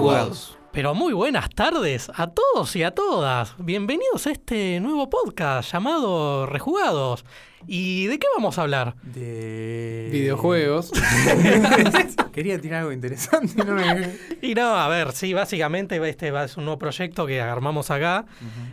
Rejugados. Pero muy buenas tardes a todos y a todas. Bienvenidos a este nuevo podcast llamado Rejugados. ¿Y de qué vamos a hablar? De Videojuegos. Quería tirar algo interesante y no me... Y no, a ver, sí, básicamente este es un nuevo proyecto que armamos acá.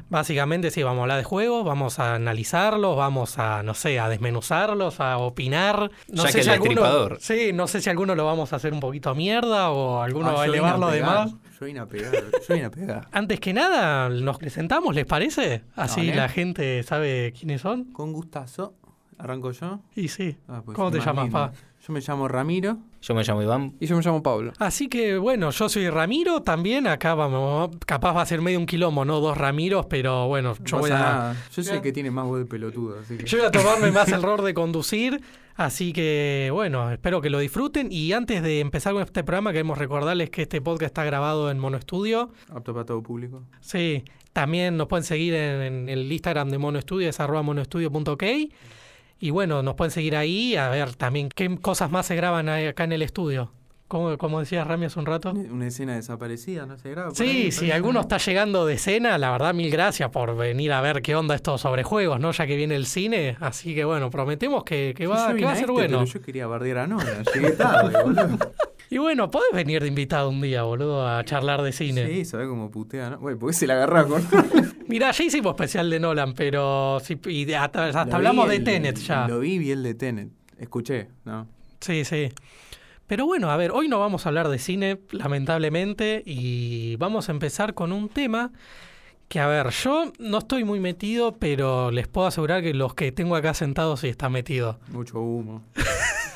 Básicamente sí, vamos a hablar de juegos, vamos a analizarlos, vamos a, no sé, a desmenuzarlos, a opinar. No Ya sé que el alguno. Sí, no sé si alguno lo vamos a hacer un poquito mierda o alguno Ah, va a elevarlo de más. Yo vine a pegar, yo vine a pegar. Antes que nada, nos presentamos, ¿les parece? Así Dale. la gente sabe quiénes son. Con gustazo. ¿Arranco yo? Y sí. Ah, pues ¿Cómo te llamas, pa? Yo me llamo Ramiro. Yo me llamo Iván. Y yo me llamo Pablo. Así que bueno, yo soy Ramiro también. Acá vamos, capaz va a ser medio un quilombo, ¿no? Dos Ramiros, pero bueno, yo No voy a. nada. Yo soy el que tiene más voz de pelotudo, así que... Yo voy a tomarme más el rol de conducir. Así que bueno, espero que lo disfruten. Y antes de empezar con este programa, queremos recordarles que este podcast está grabado en Mono Studio. Apto para todo público. Sí, también nos pueden seguir en, en el Instagram de Mono Studio, es arroba. Y bueno, nos pueden seguir ahí a ver también qué cosas más se graban acá en el estudio. Como, como decía Rami hace un rato. Una escena desaparecida, ¿no se graba? Sí, si parece, alguno ¿no? está llegando de escena, la verdad, mil gracias por venir a ver qué onda esto sobre juegos, ¿no? Ya que viene el cine. Así que bueno, prometemos que, que Sí, va, que a ser este, bueno. Pero yo quería bardear a Nora, llegué tarde, boludo. Y bueno, podés venir de invitado un día, boludo, a charlar de cine. Sí, sabés cómo putea, ¿no? Güey, ¿por qué se la agarra con...? Mirá, ya hicimos especial de Nolan, pero sí, y hasta, hasta hablamos de el- Tenet ya. Lo vi, vi el de Tenet. Escuché, ¿no? Sí, sí. Pero bueno, a ver, hoy no vamos a hablar de cine, lamentablemente, y vamos a empezar con un tema que, a ver, yo no estoy muy metido, pero les puedo asegurar que los que tengo acá sentados sí están metidos. Mucho humo.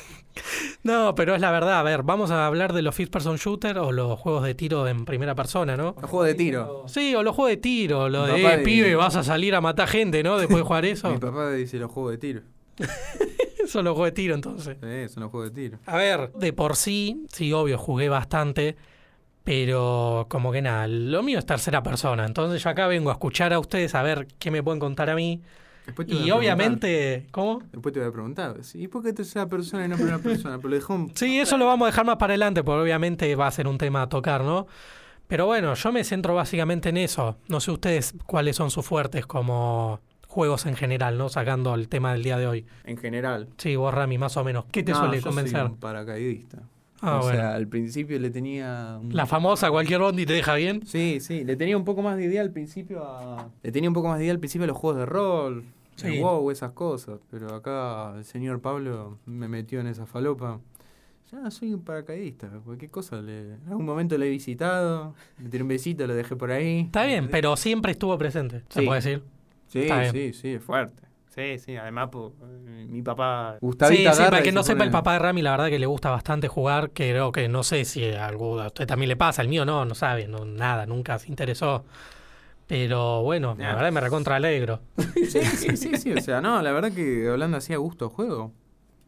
No, pero es la verdad, a ver, vamos a hablar de los first person shooter o los juegos de tiro en primera persona, ¿no? El juego de tiro. Sí, o los juegos de tiro, lo Mi de, eh, pibe, vas a salir a matar gente, ¿no? Después de jugar eso. Mi papá dice los juegos de tiro. Son los juegos de tiro, entonces. Sí, son los juegos de tiro. A ver, de por sí, sí, obvio, jugué bastante, pero como que nada, lo mío es tercera persona. Entonces yo acá vengo a escuchar a ustedes a ver qué me pueden contar a mí. Después te voy Y a obviamente, ¿cómo? Después te voy a preguntar. ¿Y por qué tercera persona y no primera persona? Pero le dejó un... Sí, eso lo vamos a dejar más para adelante, porque obviamente va a ser un tema a tocar, ¿no? Pero bueno, yo me centro básicamente en eso. No sé ustedes cuáles son sus fuertes como juegos en general, ¿no? Sacando el tema del día de hoy. En general. Sí, vos, Rami, más o menos. ¿Qué te No, suele yo convencer? Soy un paracaidista. Ah, o bueno. sea, al principio le tenía... un- La famosa, cualquier bondi te deja bien. Sí, sí, le tenía un poco más de idea al principio a... Le tenía un poco más de idea al principio a los juegos de rol, Sí. el WoW, esas cosas. Pero acá el señor Pablo me metió en esa falopa. Ya soy un paracaidista, cualquier cosa. Le... En algún momento lo he visitado, le tiré un besito, lo dejé por ahí. Está bien, pero siempre estuvo presente, se Sí. puede decir. Sí, sí, sí, es fuerte. Sí, sí, además pues, eh, mi papá... Sí, Gustavita sí, agarra para que se no sepa el papá de Rami, la verdad que le gusta bastante jugar, que creo que no sé si a algo- a usted también le pasa, el mío no, no sabe, no, nada, nunca se interesó. Pero bueno, la verdad me recontra alegro. Sí, sí, sí, sí. O sea, no, la verdad que hablando así a gusto juego.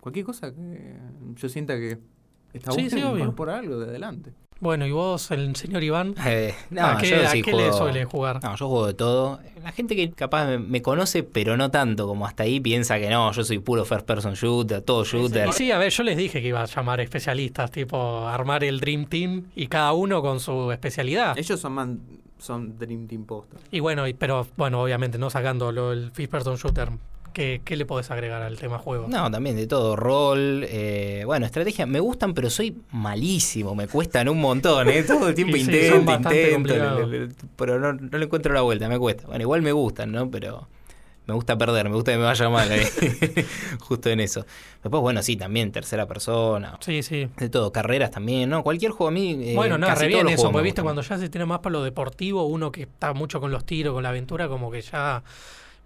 Cualquier cosa que yo sienta que está Sí, bueno, sí, obvio. incorpora algo de adelante. Bueno, ¿y vos, el señor Iván? Eh, no, ¿A qué, yo a sí qué juego- le suele jugar? No, yo juego de todo. La gente que capaz me, me conoce, pero no tanto como hasta ahí, piensa que no, yo soy puro first person shooter, todo shooter. Y sí, a ver, yo les dije que iba a llamar especialistas, tipo armar el Dream Team y cada uno con su especialidad. Ellos son man- son Dream Team Poster. Y bueno, y- pero bueno, obviamente no sacando lo, el First Person Shooter, ¿qué, qué le podés agregar al tema juego? No, también de todo, rol, eh, bueno, estrategia, me gustan, pero soy malísimo, me cuestan un montón, ¿eh? todo el tiempo sí, intento, intento, complicados. le- le- le- pero no, no le encuentro la vuelta, me cuesta. Bueno, igual me gustan, ¿no? Pero me gusta perder, me gusta que me vaya mal ahí, justo en eso. Después, bueno, sí, también tercera persona, Sí, sí. de todo, carreras también, ¿no? Cualquier juego a mí... eh, Bueno, no, casi re bien eso, porque viste cuando ya se tiene más para lo deportivo, uno que está mucho con los tiros, con la aventura, como que ya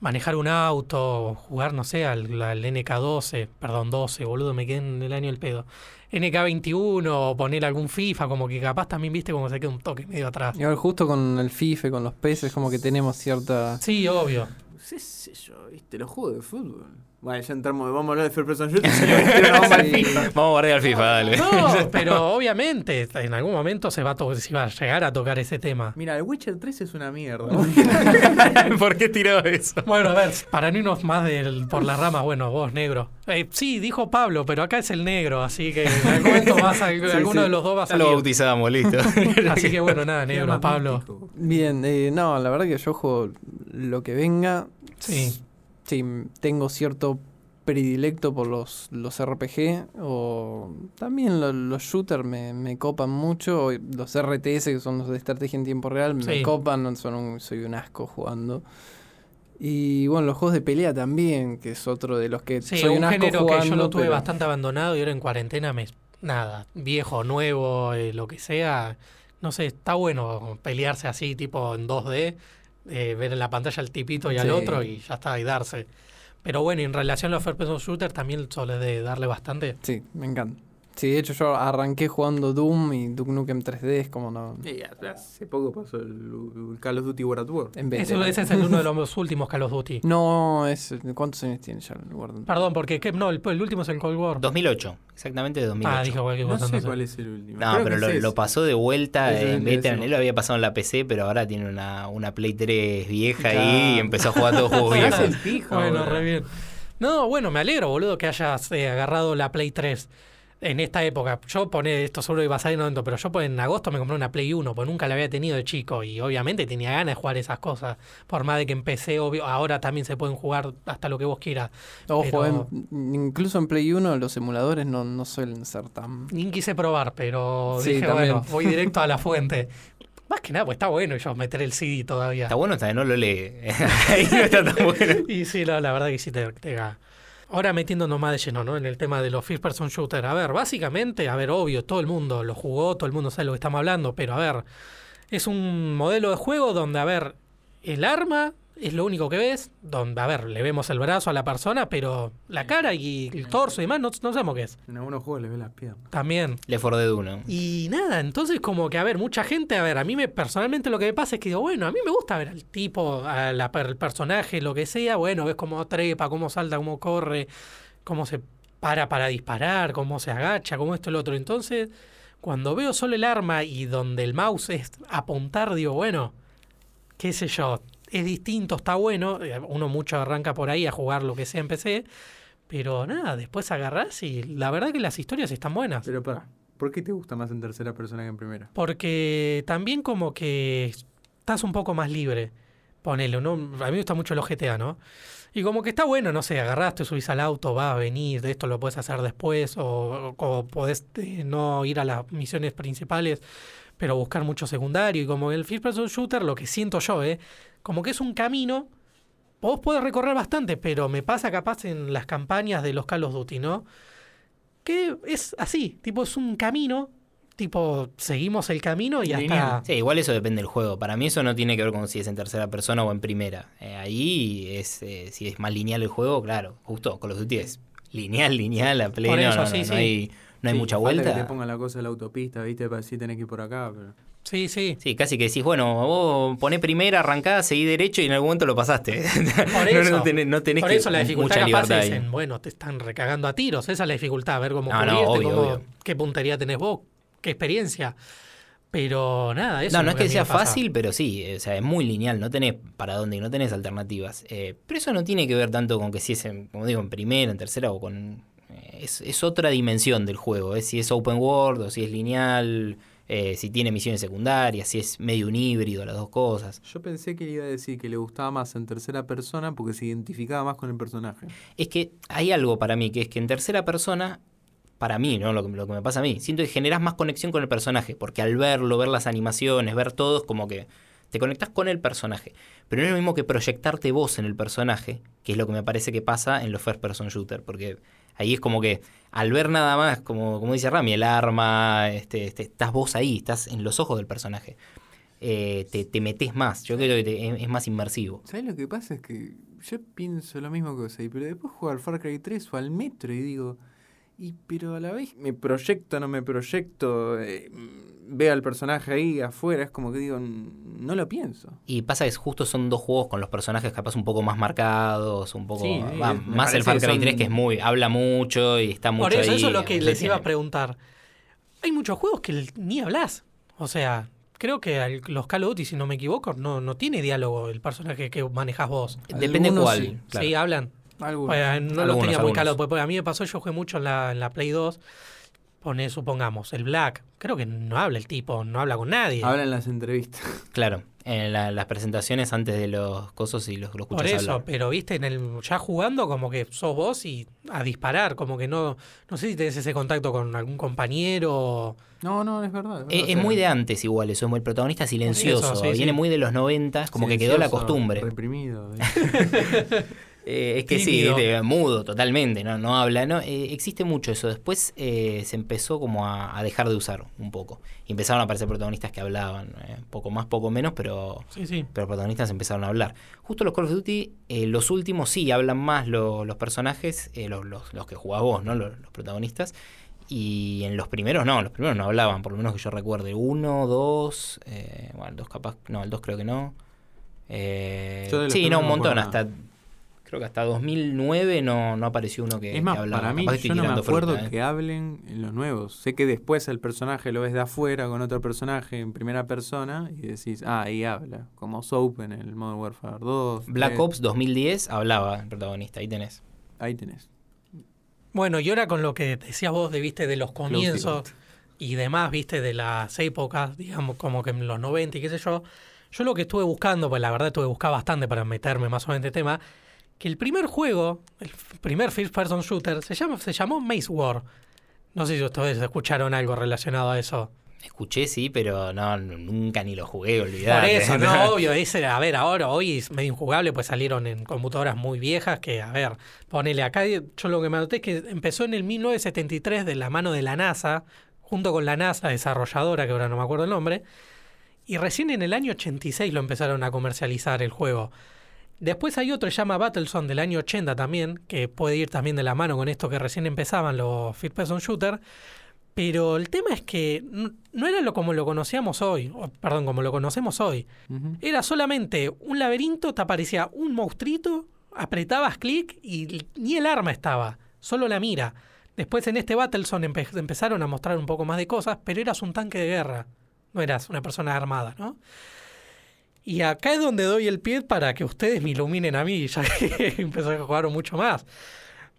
manejar un auto, jugar, no sé, al, al NK12, perdón, 12, boludo, me quedé en el año el pedo. NK21 o poner algún FIFA, como que capaz también viste como se queda un toque medio atrás. Y ahora justo con el FIFA, con los peces, como que tenemos cierta... Sí, obvio. qué sé yo, viste, los juegos de fútbol. Bueno, ya entramos, vamos a hablar de First Person Shooter. Vamos a guardar al FIFA, dale. No, pero obviamente en algún momento se va, a se va a llegar a tocar ese tema. Mira, el Witcher 3 es una mierda. ¿Por qué tiró eso? Bueno, a ver, para no irnos más del, por la rama, bueno, vos negro. Eh, sí, dijo Pablo, pero acá es el negro, así que en algún momento vas a, alguno de los dos va a Ya lo salir. bautizamos, listo. Así que bueno, nada, negro, Pablo. Bien, eh, no, la verdad que yo juego lo que venga. Sí. Sí, tengo cierto predilecto por los, los RPG o también lo- los shooters me, me copan mucho. Los RTS, que son los de estrategia en tiempo real, me Sí. copan, son un- soy un asco jugando. Y bueno, los juegos de pelea también, que es otro de los que Sí, soy un, un asco género jugando. que yo lo tuve pero- bastante abandonado y ahora en cuarentena me... Nada, viejo, nuevo, eh, lo que sea. No sé, está bueno pelearse así, tipo en 2D, eh, ver en la pantalla al tipito y al Sí. otro y ya está, y darse. Pero bueno, en relación a los first person shooter también suele de darle bastante. Sí, me encanta. Sí, de hecho yo arranqué jugando Doom y Duke Nukem 3D, es como no... Y hace poco pasó el, el Call of Duty War at War. En vez Eso, de- ese es el uno de los últimos Call of Duty. No, es... ¿Cuántos años tiene ya el Warzone? Perdón, porque ¿qué? no, el, el último es el Cold War. 2008, exactamente de 2008. Ah, dije cualquier No cosa. sé entonces. cuál es el último. No, Creo pero lo, pasó de vuelta en Veteran. Él lo había pasado en la PC, pero ahora tiene una, una Play 3 vieja ahí y empezó a jugar todos juegos viejos. Bueno, re bien. No, bueno, me alegro, boludo, que hayas eh, agarrado la Play 3 en esta época. Yo pone esto seguro iba a salir en momento, pero yo pues, en agosto me compré una Play 1, porque nunca la había tenido de chico y obviamente tenía ganas de jugar esas cosas. Por más de que empecé, obvio, ahora también se pueden jugar hasta lo que vos quieras. Ojo, Pero- en- incluso en Play 1 los emuladores no, no suelen ser tan... Ni quise probar, pero Sí, dije, también. bueno, voy directo a la fuente. Más que nada, pues está bueno yo meter el CD todavía. Está bueno, hasta que no lo lee. ahí no está tan bueno. Y sí, la, la verdad que sí te, te Ahora metiéndonos más de lleno, ¿no? En el tema de los first person shooter. A ver, básicamente, a ver, obvio, todo el mundo lo jugó, todo el mundo sabe lo que estamos hablando, pero a ver, es un modelo de juego donde, a ver, el arma es lo único que ves, donde, a ver, le vemos el brazo a la persona, pero la cara y el torso y demás no, no sabemos qué es. En algunos juegos le ve las piernas. También. Le for Dead 1. Y nada, entonces como que, a ver, mucha gente, a ver, a mí me personalmente lo que me pasa es que digo, bueno, a mí me gusta ver al tipo, a la, per- el personaje, lo que sea, bueno, ves cómo trepa, cómo salta, cómo corre, cómo se para para disparar, cómo se agacha, cómo esto y lo otro. Entonces, cuando veo solo el arma y donde el mouse es apuntar, digo, bueno, qué sé yo, es distinto, está bueno, eh, uno mucho arranca por ahí a jugar lo que sea en PC, pero nada, después agarrás y la verdad que las historias están buenas. Pero pará, ¿por qué te gusta más en tercera persona que en primera? Porque también como que estás un poco más libre. Ponele, ¿no? A mí me gusta mucho el GTA, ¿no? Y como que está bueno, no sé, agarraste, subís al auto, va a venir, de esto lo puedes hacer después, o, o podés eh, no ir a las misiones principales, pero buscar mucho secundario. Y como el First Person Shooter, lo que siento yo, ¿eh? Como que es un camino, vos podés recorrer bastante, pero me pasa capaz en las campañas de los Call of Duty, ¿no? Que es así, tipo, es un camino, tipo, seguimos el camino y hasta... Sí, igual eso depende del juego. Para mí eso no tiene que ver con si es en tercera persona o en primera. Eh, ahí es eh, si es más lineal el juego, claro. Justo, Call of Duty es lineal, lineal, a pleno. Por eso, no, no, sí, no sí. hay, no hay Sí, mucha vuelta. que te ponga la cosa de la autopista, ¿viste? Para decir tenés que ir por acá. Pero... Sí, sí. Sí, casi que decís, bueno, vos ponés primera, arrancás, seguí derecho y en algún momento lo pasaste. Por No, eso, no tenés, no tenés por que- eso la dificultad mucha capaz libertad es ahí. en, bueno, te están recagando a tiros. Esa es la dificultad, ver cómo No, no, cubrirte, obvio, cómo- obvio. qué puntería tenés vos, qué experiencia. Pero nada, eso No, no es que a sea fácil, pero sí, eh, o sea, es muy lineal, no tenés para dónde y no tenés alternativas. Eh, pero eso no tiene que ver tanto con que si es, en, como digo, en primera, en tercera o con... eh, es, es otra dimensión del juego, es si es open world o si es lineal, eh, si tiene misiones secundarias, si es medio un híbrido, las dos cosas. Yo pensé que iba a decir que le gustaba más en tercera persona porque se identificaba más con el personaje. Es que hay algo para mí, que es que en tercera persona, para mí, ¿no? Lo que, lo que me pasa a mí, siento que generás más conexión con el personaje, porque al verlo, ver las animaciones, ver todo, es como que te conectás con el personaje. Pero no es lo mismo que proyectarte vos en el personaje, que es lo que me parece que pasa en los first person shooter, porque ahí es como que al ver nada más, como, como dice Rami, el arma, este, este, estás vos ahí, estás en los ojos del personaje. Eh, te, te metes más, yo creo que te- es, más inmersivo. ¿Sabes lo que pasa? Es que yo pienso lo mismo que vos pero después juego al Far Cry 3 o al Metro y digo, Y pero a la vez me proyecto, no me proyecto, eh, veo al personaje ahí afuera, es como que digo, "N- no lo pienso. Y pasa que justo son dos juegos con los personajes capaz un poco más marcados, un poco Sí, va, más el Far Cry son- 3 que es muy habla mucho y está mucho Por eso, ahí. eso es lo que les iba a preguntar. Hay muchos juegos que ni hablas. O sea, creo que los Call of Duty, si no me equivoco, no, no tiene diálogo el personaje que manejas vos. Depende Algunos cuál. sí. claro. Sí, hablan. Algunos. Bueno, no Algunos, los tenía muy algunos. claro, porque a mí me pasó, yo jugué mucho en la, en la Play 2. Pone, supongamos, el Black. Creo que no habla el tipo, no habla con nadie. Habla en las entrevistas. Claro, en la- las presentaciones antes de los cosos y los, lo Por eso, hablar. pero viste, en el ya jugando como que sos vos y a disparar, como que no, no sé si tenés ese contacto con algún compañero. No, no, es verdad. Es, verdad, es o sea, muy de antes igual, eso es muy el protagonista silencioso, Eso, sí, viene sí. muy de los 90, como que quedó la costumbre. Reprimido. ¿eh? Eh, es que Tímido. sí, mudo totalmente, no, no habla, no Eh, existe mucho eso. Después eh, se empezó como a, a dejar de usar un poco. Y empezaron a aparecer protagonistas que hablaban, poco más, poco menos, pero Sí, sí. pero protagonistas empezaron a hablar. Justo los Call of Duty, los últimos sí hablan más lo- los personajes, los, los- los que jugás vos, ¿no? Los, los protagonistas. Y en los primeros no, los primeros no hablaban, por lo menos que yo recuerde. Uno, dos, bueno, el dos capaz, no, el dos creo que no. Sí, no, un montón, hasta creo que hasta 2009 no, no apareció uno que, es más, que hablaba. para mí, yo no me acuerdo fruta, ¿eh? que hablen en los nuevos. Sé que después el personaje lo ves de afuera con otro personaje en primera persona y decís, ah, ahí habla. Como Soap en el Modern Warfare 2. Black 3. Ops 2010 hablaba el protagonista, ahí tenés. Ahí tenés. Bueno, y ahora con lo que decías vos de, viste, de los comienzos Close y demás, viste, de las épocas, digamos, como que en los 90 y qué sé yo, yo lo que estuve buscando, pues la verdad tuve que buscar bastante para meterme más o menos en este tema, que el primer juego, el primer first person shooter, se, llama, se llamó Maze War. No sé si ustedes escucharon algo relacionado a eso. Escuché, sí, pero no, nunca ni lo jugué, Por olvidate. eso, no, obvio, ese, a ver, ahora, hoy es medio injugable, pues salieron en computadoras muy viejas que, a ver, ponele acá, yo lo que me anoté es que empezó en el 1973 de la mano de la NASA, junto con la NASA desarrolladora, que ahora no me acuerdo el nombre, y recién en el año 86 lo empezaron a comercializar el juego. Después hay otro que se llama Battlezone del año 80 también, que puede ir también de la mano con esto que recién empezaban los First Person Shooter. Pero el tema es que no era lo como lo conocíamos hoy, o, perdón, como lo conocemos hoy. Era solamente un laberinto, te aparecía un monstruito, apretabas clic y ni el arma estaba, solo la mira. Después en este Battlezone empe- empezaron a mostrar un poco más de cosas, pero eras un tanque de guerra, no eras una persona armada, ¿no? Y acá es donde doy el pie para que ustedes me iluminen a mí, ya que empezó a jugar mucho más.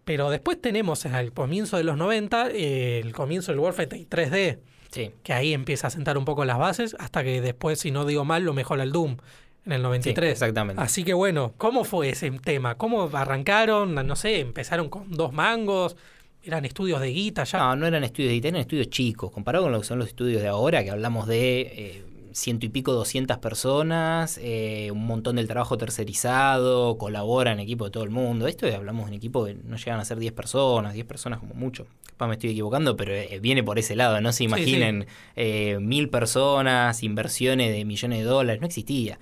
Pero después tenemos al comienzo de los 90 eh, el comienzo del Warfare 3D, Sí, que ahí empieza a sentar un poco las bases, hasta que después, si no digo mal, lo mejora el Doom en el sí, 93. exactamente. Así que bueno, ¿cómo fue ese tema? ¿Cómo arrancaron? No sé, empezaron con dos mangos, eran estudios de guita ya. No, no eran estudios de IT, eran estudios chicos. Comparado con lo que son los estudios de ahora, que hablamos de eh, ciento y pico, doscientas personas, eh, un montón del trabajo tercerizado, colaboran equipo de todo el mundo. Esto es- hablamos de un equipo que no llegan a ser 10 personas, 10 personas como mucho. Capaz me estoy equivocando, pero eh, viene por ese lado. No se imaginen eh, mil personas, inversiones de millones de dólares, no existía.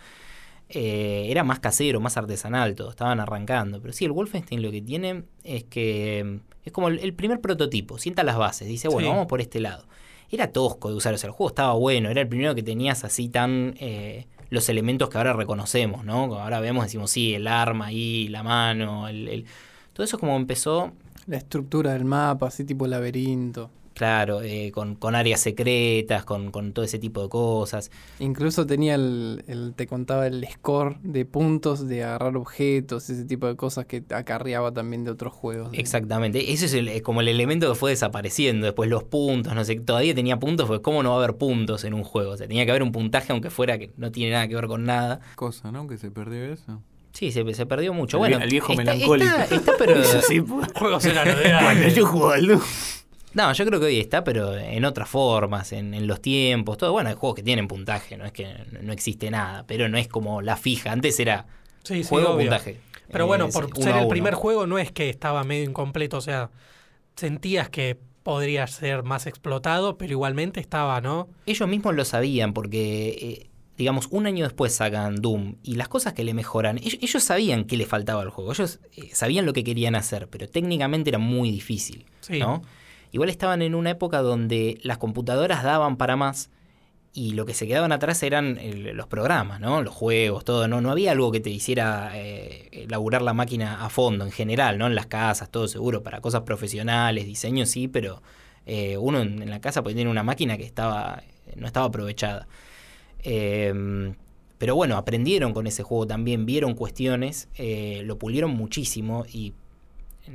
Eh, era más casero, más artesanal todo, estaban arrancando. Pero sí, el Wolfenstein lo que tiene es que es como el, el primer prototipo, sienta las bases, dice, bueno, Sí. vamos por este lado. Era tosco de usar, o sea, el juego estaba bueno, era el primero que tenías así tan eh, los elementos que ahora reconocemos, ¿no? Ahora vemos, decimos, sí, el arma ahí, la mano, el, todo eso es como empezó La estructura del mapa, así tipo laberinto. Claro, eh, con, con áreas secretas, con, con todo ese tipo de cosas. Incluso tenía el, el- te contaba el score de puntos, de agarrar objetos, ese tipo de cosas que acarreaba también de otros juegos. de- Exactamente. Ese es el- como el elemento que fue desapareciendo. Después los puntos, no sé, todavía tenía puntos, porque ¿cómo no va a haber puntos en un juego? O sea, tenía que haber un puntaje, aunque fuera que no tiene nada que ver con nada. Cosa, ¿no? Que se perdió eso. Sí, se, se perdió mucho. El bueno, el viejo está- melancólico. Está, está, pero. sí, pues. Juegos eran de antes. jugaba al Doom. No, yo creo que hoy está, pero en otras formas, en, en los tiempos, todo. Bueno, hay juegos que tienen puntaje, no es que no, existe nada, pero no es como la fija. Antes era Sí, sí, juego obvio. puntaje. Pero Eh, bueno, por ser el primer juego no es que estaba medio incompleto, o sea, sentías que podría ser más explotado, pero igualmente estaba, ¿no? Ellos mismos lo sabían porque, eh, digamos, un año después sacan Doom y las cosas que le mejoran, ellos, ellos sabían qué le faltaba al juego, ellos eh, sabían lo que querían hacer, pero técnicamente era muy difícil, Sí. ¿no? Igual estaban en una época donde las computadoras daban para más y lo que se quedaban atrás eran los programas, ¿no? Los juegos, todo. No, no había algo que te hiciera eh, elaborar la máquina a fondo, en general, ¿no? En las casas, todo seguro, para cosas profesionales, diseño sí, pero eh, uno en, la casa podía tener una máquina que estaba no estaba aprovechada. Eh, pero bueno, aprendieron con ese juego también, vieron cuestiones, eh, lo pulieron muchísimo y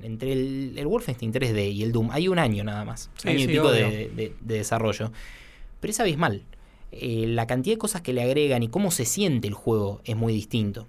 entre el, el Wolfenstein 3D y el Doom hay un año nada más, Sí, año y pico de, de- de desarrollo. Pero es abismal. Eh, la cantidad de cosas que le agregan y cómo se siente el juego es muy distinto.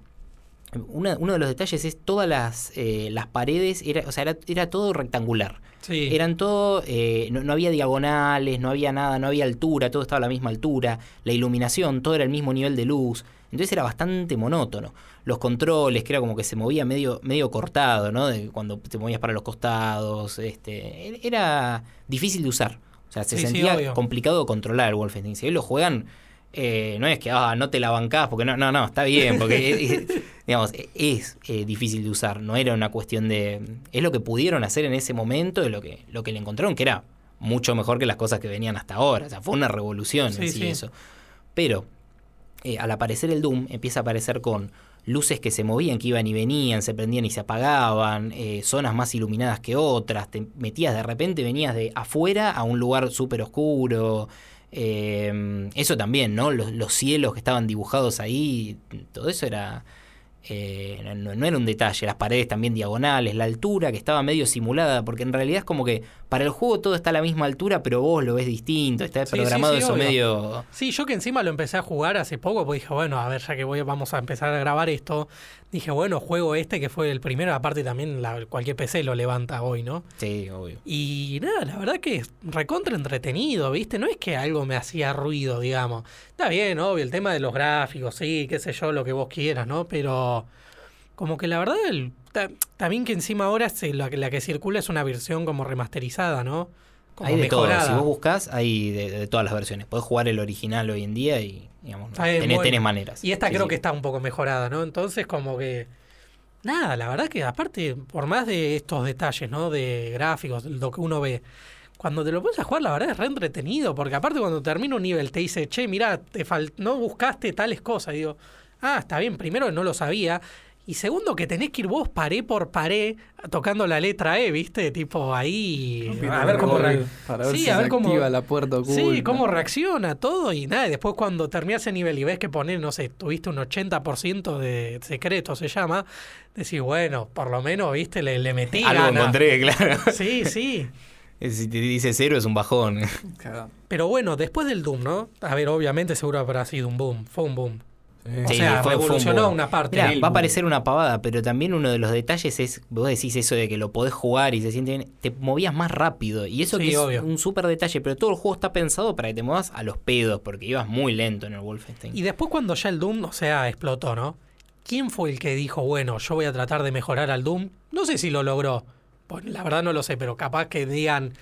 Una- uno de los detalles es todas las, eh, las paredes, era, o sea, era, era todo rectangular. Sí. Eran todo, eh, no, no había diagonales, no había nada, no había altura, todo estaba a la misma altura, la iluminación, todo era el mismo nivel de luz, entonces era bastante monótono. Los controles, que era como que se movía medio, medio cortado, ¿no? De cuando te movías para los costados, este, e- era difícil de usar. O sea, se Sí, sentía complicado de controlar el Wolfenstein. Si hoy lo juegan, eh, no es que ah, no te la bancás, porque no, no, no, está bien, porque es, digamos, es eh, difícil de usar, no era una cuestión de... Es lo que pudieron hacer en ese momento, de lo que, lo que le encontraron, que era mucho mejor que las cosas que venían hasta ahora, o sea, fue una revolución en Sí, sí, sí. eso. Pero eh, al aparecer el Doom, empieza a aparecer con luces que se movían, que iban y venían, se prendían y se apagaban, eh, zonas más iluminadas que otras, te metías de repente, venías de afuera a un lugar súper oscuro. eh, eso también, ¿no? Los, los cielos que estaban dibujados ahí, todo eso era... eh, no, no era un detalle, las paredes también diagonales, la altura que estaba medio simulada, porque en realidad es como que para el juego todo está a la misma altura, pero vos lo ves distinto, está Sí, sí, programado sí, eso obvio. medio... Sí, yo que encima lo empecé a jugar hace poco, pues dije, bueno, a ver, ya que voy, vamos a empezar a grabar esto, dije, bueno, juego este que fue el primero, aparte también la- cualquier PC lo levanta hoy, ¿no? Sí, obvio. Y nada, la verdad que es recontra entretenido, ¿viste? No es que algo me hacía ruido, digamos. Está bien, obvio, el tema de los gráficos, sí, qué sé yo, lo que vos quieras, ¿no? Pero como que la verdad, el- ta- también que encima ahora se- la, que- la que circula es una versión como remasterizada, ¿no? Como hay de mejorada. todo. Si vos buscas, hay de, de todas las versiones. Podés jugar el original hoy en día y, digamos, bien, tenés, bueno. tenés maneras. Y esta Sí, creo sí. que está un poco mejorada, ¿no? Entonces, como que. Nada, la verdad que aparte, por más de estos detalles, ¿no? De gráficos, lo que uno ve. Cuando te lo pones a jugar, la verdad es re entretenido, porque aparte cuando termina un nivel te dice, che, mira, te fal- no buscaste tales cosas. Y digo, ah, está bien, primero no lo sabía. Y segundo, que tenés que ir vos paré por paré tocando la letra E, ¿viste? Tipo ahí. A ver cómo, re- Para ver Sí, si a se cómo- activa la puerta oculta. Sí, cómo reacciona todo y nada. y Después cuando terminas el nivel y ves que poner, no sé, tuviste un 80% de secreto, se llama, decís, bueno, por lo menos, viste, le, le metí Algo gana. encontré, claro. Sí, sí. Si te dice cero es un bajón. Cagado. Pero bueno, después del Doom, ¿no? A ver, obviamente seguro habrá sido un boom. Fue un boom. O Sí, sea, fue- fue un revolucionó una parte. Mirá, va a parecer una pavada, pero también uno de los detalles es, vos decís eso de que lo podés jugar y se siente bien, te movías más rápido. Y eso Sí, que es un súper detalle, pero todo el juego está pensado para que te muevas a los pedos, porque ibas muy lento en el Wolfenstein. Y después cuando ya el Doom, o sea, explotó, ¿no? ¿Quién fue el que dijo, bueno, yo voy a tratar de mejorar al Doom? No sé si lo logró. Pues, la verdad no lo sé, pero capaz que digan,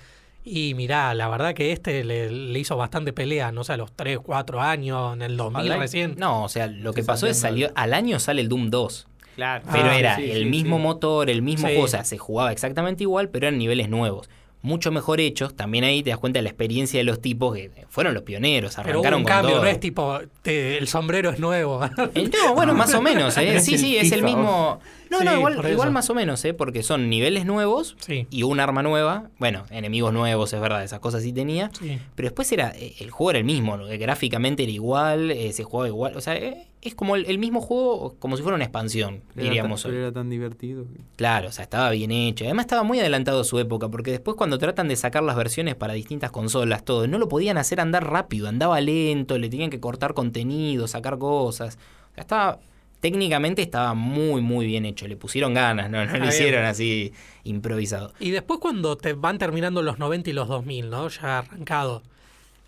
y mirá, la verdad que este le, le hizo bastante pelea, no sé, a los 3, 4 años, en el 2000 Ojalá. recién. No, o sea, lo que pasó es salió al año sale el Doom 2. Claro. Pero Ah, era sí, el sí, mismo sí. motor, el mismo Sí. juego, o sea, se jugaba exactamente igual, pero eran niveles nuevos. Mucho mejor hechos, también ahí te das cuenta de la experiencia de los tipos que fueron los pioneros, pero arrancaron un con cambio, todo. no es tipo, te- el sombrero es nuevo. El tema, bueno, más o menos, ¿eh? Sí, sí, es el mismo. No, Sí, no, igual, más o menos, ¿eh? Porque son niveles nuevos sí, y un arma nueva. Bueno, enemigos nuevos, es verdad, esas cosas sí tenía. sí. Pero después era eh, el juego era el mismo, ¿no? gráficamente era igual, eh, se jugaba igual. O sea, eh, es como el, el mismo juego, como si fuera una expansión, Era diríamos tan, hoy. era tan divertido. Claro, o sea, estaba bien hecho. Además estaba muy adelantado a su época, porque después cuando tratan de sacar las versiones para distintas consolas, todo, no lo podían hacer andar rápido, andaba lento, le tenían que cortar contenido, sacar cosas. O sea, estaba, técnicamente estaba muy, muy bien hecho. Le pusieron ganas, no, lo bien. hicieron así improvisado. Y después cuando te van terminando los 90 y los 2000, ¿no? Ya arrancado.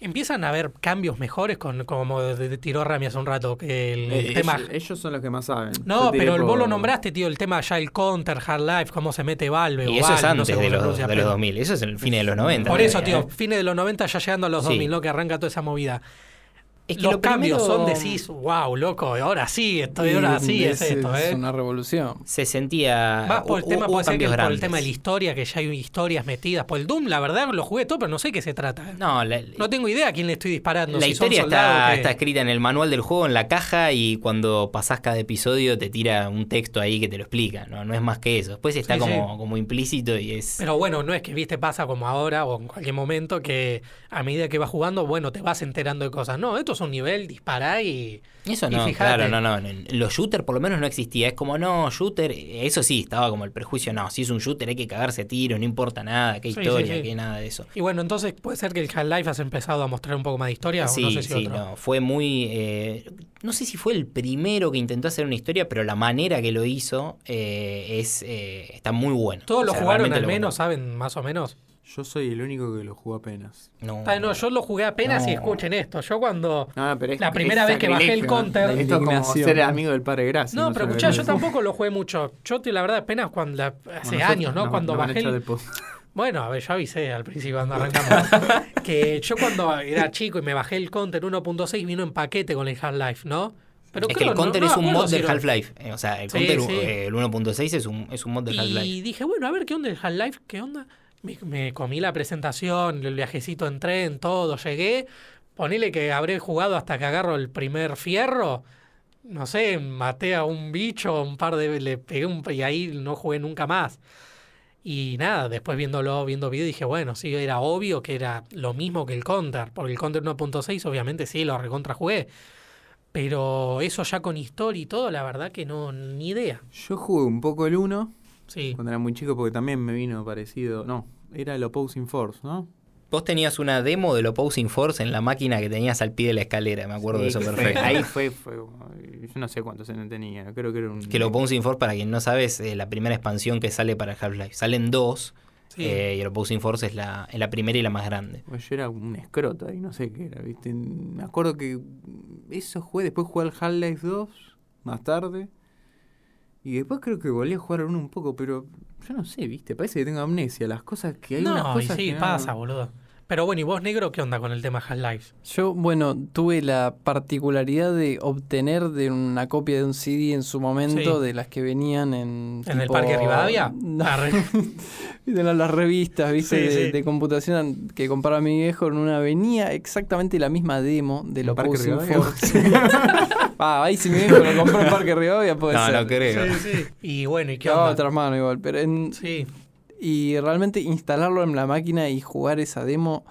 Empiezan a haber cambios mejores, con, como de- de- tiró Rami hace un rato, que el, el Eh, tema... ellos, ellos son los que más saben. No, pero el, vos lo nombraste, tío, el tema ya el Counter, Half-Life, cómo se mete Valve. Y eso es no antes sé de, los, pronuncia, de los pero- 2000, eso es el fin de los 90. Por eso, tío, ¿eh? fines de los 90 ya llegando a los Sí. 2000, ¿no? Que arranca toda esa movida. Es que los lo cambios primero- son decís, wow, loco, ahora sí, estoy, ahora sí es, esto, ¿eh? una revolución. Se sentía. Más por el tema, puede ser que por el tema de la historia, que ya hay historias metidas. Por el Doom, la verdad, lo jugué todo, pero no sé qué se trata. No, la, No tengo idea a quién le estoy disparando. la si son historia soldados, está, está escrita en el manual del juego, en la caja, y cuando pasás cada episodio te tira un texto ahí que te lo explica. No, no es más que eso. Después está Sí, como, sí. como implícito y es. Pero bueno, no es que, viste, pasa como ahora o en cualquier momento que a medida que vas jugando, bueno, te vas enterando de cosas. No, esto es un nivel, dispará y... Eso Y no, fíjate. claro, no, no. Los shooters por lo menos no existía. Es como, no, shooter, eso sí, estaba como el prejuicio, no, si es un shooter hay que cagarse a tiro, no importa nada, qué Sí, historia, sí, sí. qué nada de eso. Y bueno, entonces puede ser que el Half-Life has empezado a mostrar un poco más de historia Sí, o no sé si sí, otro. no, fue muy... eh, no sé si fue el primero que intentó hacer una historia, pero la manera que lo hizo eh, es eh, está muy bueno. Todos O lo sea, jugaron al menos. ¿saben? Más o menos. Yo soy el único que lo jugó apenas. No, Ah, no, yo lo jugué apenas y No. escuchen esto. Yo cuando... No, pero es- La primera es vez que bajé el counter- Esto es como ser ¿no? amigo del padre Gracia. No, pero escuchá, yo tampoco lo jugué mucho. Yo, la verdad, apenas cuando hace Bueno, nosotros años, ¿no? cuando bajé el. Bueno, a ver, yo avisé al principio cuando arrancamos. que yo cuando era chico y me bajé el Counter 1.6 vino en paquete con el Half-Life, ¿no? Pero es que el Counter no es un mod del Half-Life. eh, O sea, el Sí, Counter sí. eh, el 1.6 es un, es un mod del Half-Life. Y dije, bueno, a ver, ¿qué onda el Half-Life? ¿Qué onda? Me, me comí la presentación, el viajecito en tren, todo, llegué. Ponele que habré jugado hasta que agarro el primer fierro. No sé, maté a un bicho, un par de... Le pegué un... Y ahí no jugué nunca más. Y nada, después viéndolo, viendo video, dije, bueno, sí, era obvio que era lo mismo que el Counter. Porque el Counter 1.6, obviamente, sí, lo recontra jugué. Pero eso ya con historia y todo, la verdad que no, ni idea. Yo jugué un poco el 1 Sí. cuando era muy chico porque también me vino parecido. No, era el Opposing Force, ¿no? Vos tenías una demo del Opposing Force en la máquina que tenías al pie de la escalera, me acuerdo de eso perfecto. Ahí fue, fue. Yo no sé cuántos años tenía. Creo que era un. Que el Opposing Force, para quien no sabe, es eh, la primera expansión que sale para Half-Life. Salen dos, Sí. eh, y el Opposing Force es la, es la primera y la más grande. Pues yo era un escroto ahí, no sé qué era, ¿viste? Me acuerdo que eso jugué, después jugué al Half-Life 2, más tarde. Y después creo que volví a jugar 1 un poco, pero yo no sé, ¿viste? Parece que tengo amnesia. Las cosas que hay unas No, y cosas sí, que no- pasa, boludo. Pero bueno, ¿y vos, negro, qué onda con el tema Half-Life? Yo, bueno, tuve la particularidad de obtener de una copia de un CD en su momento Sí. de las que venían en. ¿En el Parque Rivadavia? No, de la- las revistas, ¿viste? Sí, de, sí. de computación que compraba mi viejo en una. Venía exactamente la misma demo de ¿En lo Parque Rivadavia? Ah, ahí si mi viejo lo compró en Parque Rivadavia, puede no, ser. no creo. Sí, sí. Y bueno, ¿y qué onda? otras manos igual, pero en, Sí, y realmente instalarlo en la máquina y jugar esa demo,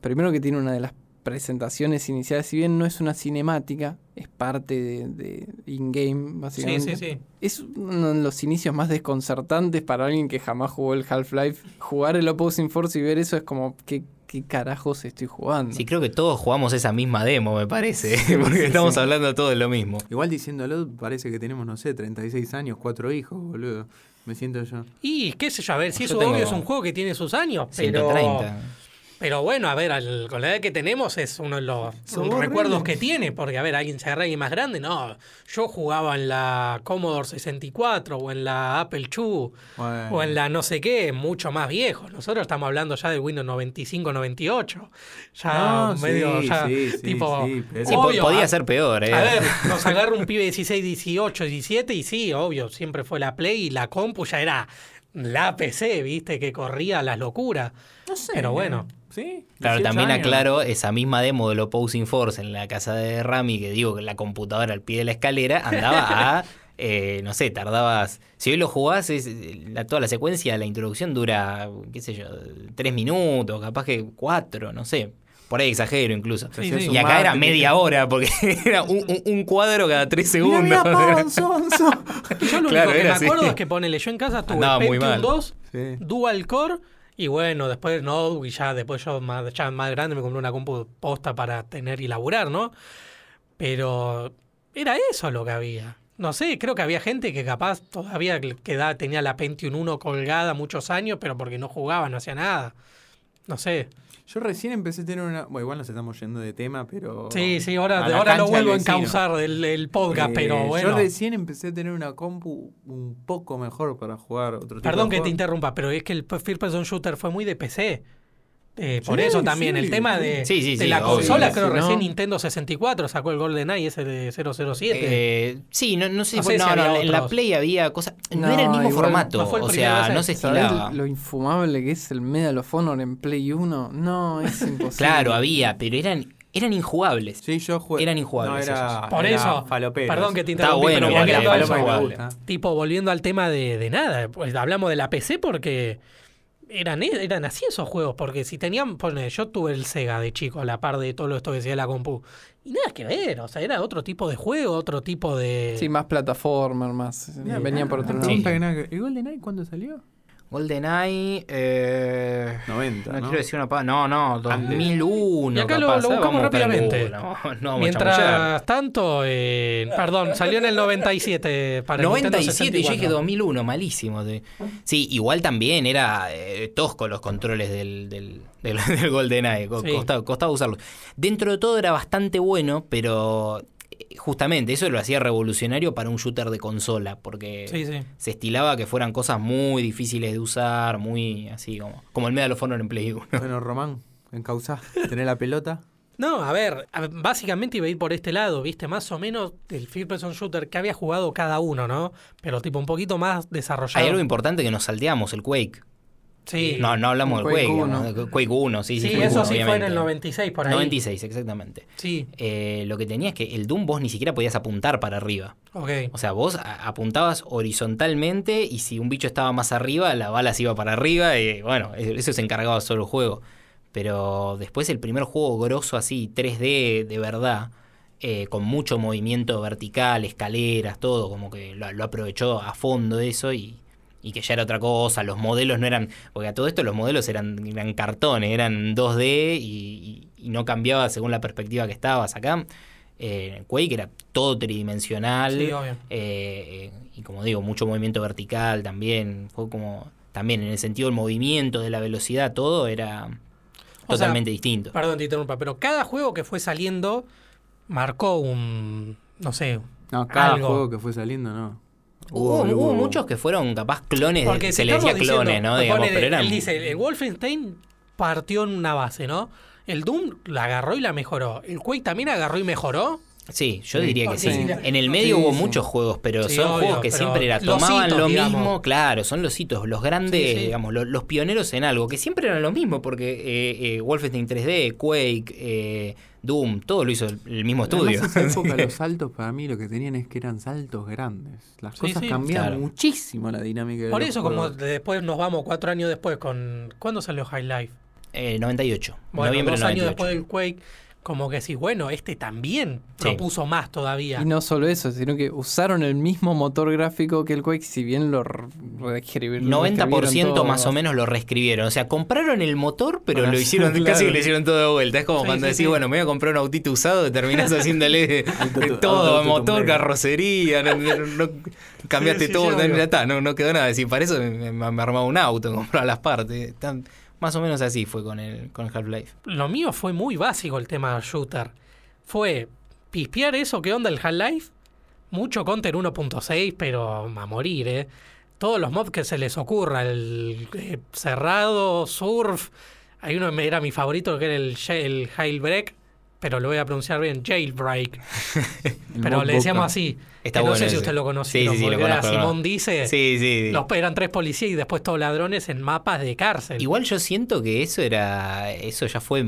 primero que tiene una de las presentaciones iniciales, si bien no es una cinemática, es parte de, de in-game, sí, básicamente. sí, sí. Es uno de los inicios más desconcertantes para alguien que jamás jugó el Half-Life. Jugar el Opposing Force y ver eso es como, ¿qué, qué carajos estoy jugando? Sí, creo que todos jugamos esa misma demo, me parece. Porque estamos hablando todos de lo mismo. Igual diciéndolo, parece que tenemos, no sé, 36 años, cuatro hijos, boludo. Me siento yo. Y qué sé yo, a ver, si Yo eso tengo obvio es un juego que tiene sus años, pero... 130. Pero bueno, a ver, al- con la edad que tenemos es uno de los Son recuerdos que tiene, porque a ver, alguien se agarra alguien más grande, no, yo jugaba en la Commodore 64 o en la Apple II Bueno. o en la no sé qué, mucho más viejo. Nosotros estamos hablando ya de Windows 95, 98. Ya No, medio, sí, ya, sí, sí, tipo... sí, obvio, podía a- ser peor, ¿eh? A ver, nos agarra un pibe de 16, 18, 17 y sí, obvio, siempre fue la Play y la compu ya era la PC, viste, que corría a las locuras. No sé. Pero bueno. Sí. Claro, 18 también años. aclaro esa misma demo del Opposing Force en la casa de Rami, que digo que la computadora al pie de la escalera andaba a, eh, no sé, tardabas, si hoy lo jugás, es, la, toda la secuencia, la introducción dura, qué sé yo, tres minutos, capaz que cuatro, no sé. Por ahí exagero incluso. Sí, sí. Y acá era media hora, porque era un, un- un cuadro cada tres segundos. Mira, mira. Yo lo Claro, único que me así. acuerdo es que ponele, yo en casa tuve mal. 2, Sí. Dual Core, y bueno, después no, y ya después yo más, ya más grande me compré una compu posta para tener y laburar, ¿no? Pero era eso lo que había. No sé, creo que había gente que capaz todavía queda, tenía la Pentium 1 colgada muchos años, pero porque no jugaba, no hacía nada. No sé. Yo recién empecé a tener una. Bueno, igual nos estamos yendo de tema, pero. Sí, sí, ahora, a ahora lo del vuelvo a encauzar del, el podcast, Eh, pero bueno. Yo recién empecé a tener una compu un poco mejor para jugar otro tipo Perdón de que te interrumpa, pero es que el First Person Shooter fue muy de PC. Eh, por Sí, eso también, sí. el tema de, Sí, sí, de la obvio. consola, Sí, creo recién ¿no? Nintendo 64 sacó el GoldenEye ese de 007. Eh, sí, no, no sé, No sé no, si no, en la. Play había cosas. No, No, era el mismo igual formato, el o sea, no se ¿Sabés estilaba. lo infumable que es el Medal of Honor en Play 1? No, es imposible. Claro, había, pero eran, eran injugables. Sí, yo jugué. Eran injugables No, era, Por era eso, falopero. perdón que te Está interrumpí, bueno, pero que la tipo, volviendo al tema de, de nada, pues hablamos de la PC porque eran, eran así esos juegos, porque si tenían, pone, yo tuve el Sega de chico, a la par de todo esto que decía la compu, y nada que ver, o sea, era otro tipo de juego, otro tipo de... Sí, más plataforma, más. Mira, venía por otro lado. ¿Y GoldenEye cuándo salió? GoldenEye. Eh, 90, no, ¿no? quiero decir una pa- No, no, 2001. Y acá lo- capaz, lo ¿eh? buscamos rápidamente. No, no. Mientras tanto, eh, perdón, salió en el 97 para el Nintendo 97 y yo dije 64. 2001, malísimo. Sí, igual también era eh, tosco los controles del, del, del, del GoldenEye, Sí. costaba, costaba usarlo. Dentro de todo era bastante bueno, pero justamente eso lo hacía revolucionario para un shooter de consola, porque Sí, sí. se estilaba que fueran cosas muy difíciles de usar, muy así como, como el Medal of Honor en Play 1. Bueno, Román, encausá. Tenés la pelota. No, a ver, a ver, básicamente iba a ir por este lado, viste, más o menos el first person shooter que había jugado cada uno, ¿no? Pero tipo un poquito más desarrollado. Hay algo importante que nos salteamos, el Quake. Sí, No, no hablamos del Quake Quake, 1. digamos, de Quake 1, sí, sí. sí, eso 1, sí fue en el 96 por ahí. 96, exactamente. Sí, Eh, lo que tenía es que el Doom vos ni siquiera podías apuntar para arriba. ok. O sea, vos apuntabas horizontalmente y si un bicho estaba más arriba, la bala se iba para arriba y bueno, e- eso se encargaba solo el juego. Pero después el primer juego grosso así, 3D de verdad, eh, con mucho movimiento vertical, escaleras, todo, como que lo, lo aprovechó a fondo eso y, y que ya era otra cosa, los modelos no eran, porque a todo esto los modelos eran, eran cartones, eran 2D y, y- y no cambiaba según la perspectiva que estabas acá. Eh, Quake era todo tridimensional Sí, obvio. eh, eh, y como digo, mucho movimiento vertical también, fue como, también en el sentido del movimiento, de la velocidad, todo era O sea, totalmente distinto. Perdón, te interrumpa, pero cada juego que fue saliendo marcó un, no sé, No, cada Algo. juego que fue saliendo, no. Hubo, hubo muchos que fueron capaz clones, de- Porque se si les decía clones, diciendo- ¿no? Digamos, ponele, pero eran... Él dice, el Wolfenstein partió en una base, ¿no? El Doom la agarró y la mejoró. El Quake también agarró y mejoró. Sí, yo diría que sí. sí, En el medio sí, hubo sí. muchos juegos, pero Sí, son obvio, juegos que siempre era, tomaban hitos, lo digamos. mismo, claro, son los hitos, los grandes, Sí, sí. digamos, lo- los, pioneros en algo, que siempre eran lo mismo, porque eh, eh, Wolfenstein 3D, Quake, eh, Doom, todo lo hizo el, el mismo estudio. Además, esa época los saltos para mí lo que tenían es que eran saltos grandes. Las Sí, cosas sí. cambiaban Claro. muchísimo la dinámica de Por los eso, como después nos vamos cuatro años después con... ¿Cuándo salió High Life? Eh, 98, Bueno, noviembre dos del años 98. después del Quake, como que sí, bueno, este también Sí. propuso más todavía. Y no solo eso, sino que usaron el mismo motor gráfico que el Quake, si bien lo re- reescribieron. 90% más o menos lo reescribieron. O sea, compraron el motor, pero lo hicieron, casi claro. que lo hicieron todo de vuelta. Es como Sí, cuando sí, decís, sí. bueno, me voy a comprar un autito usado, y terminás haciéndole todo, auto- motor, auto- carrocería, no, no- no- cambiaste Sí, sí, todo, sí, no, obvio. ya está, no, no quedó nada. Si para eso me, me- me armaba un auto, compraba las partes. Tan- más o menos así fue con el, con el Half-Life. Lo mío fue muy básico el tema shooter. Fue pispear eso, ¿qué onda el Half-Life? Mucho Counter 1.6, pero a morir, ¿eh? Todos los mods que se les ocurra, el eh, cerrado, surf. Hay uno que era mi favorito, que era el, el Jailbreak, pero lo voy a pronunciar bien, Jailbreak. Pero le decíamos Boca. así. Está no sé si usted lo conocieron, Sí, sí, sí, lo conozco, Simón dice, Sí, sí. los, eran tres policías y después todos ladrones en mapas de cárcel. Igual yo siento que eso era. Eso ya fue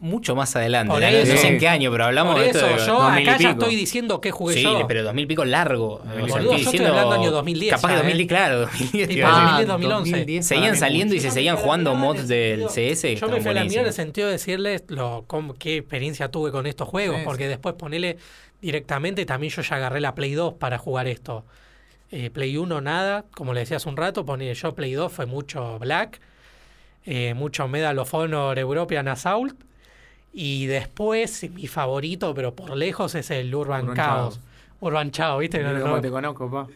mucho más adelante. Por ¿no? No eso. sé en qué año, pero hablamos Por de esto. eso, de yo 2000 y acá ya estoy diciendo que jugué Sí, yo. pero 2000 pico largo. O sea, Boludo, estoy yo estoy diciendo hablando año 2010 Capaz ¿eh? 2010, claro, 2010. te Tipo, iba a decir. 2010, 2011. 2010 Seguían saliendo y se seguían jugando mods el del CS. Yo me fui a la mierda en el sentido de decirles lo, cómo- qué experiencia tuve con estos juegos, Sí, porque después ponele directamente, también yo ya agarré la Play 2 para jugar esto. Eh, Play 1 nada, como le decía hace un rato, ponele yo Play 2 fue mucho Black, eh, mucho Medal of Honor European Assault, y después mi favorito, pero por lejos, es el Urban, Urban Chaos. Chaos. Urban Chaos, ¿viste? No, no, te conozco, pa.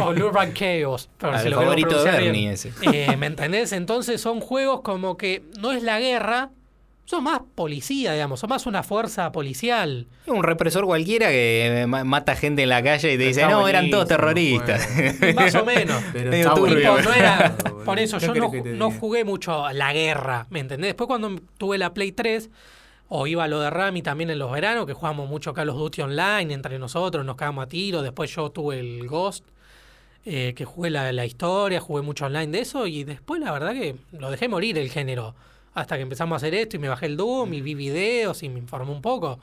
o el Urban Chaos, pero Ah, si el lo favorito de Bernie ese. Eh, ¿Me entendés? Entonces son juegos como que no es la guerra, sos más policía, digamos, sos más una fuerza policial. Un represor cualquiera que ma- mata gente en la calle y te dice, no, eran todos terroristas. Más o menos. Pero Tipo, no era, por eso ¿Qué yo no, no jugué mucho a la guerra, ¿me entendés? Después cuando tuve la Play 3, o iba a lo de Rami también en los veranos, que jugábamos mucho Call of Duty online entre nosotros, nos cagamos a tiro, después yo tuve el Ghost, eh, que jugué la, la historia, jugué mucho online de eso, y después la verdad que lo dejé morir el género. Hasta que empezamos a hacer esto y me bajé el Doom y vi videos y me informé un poco.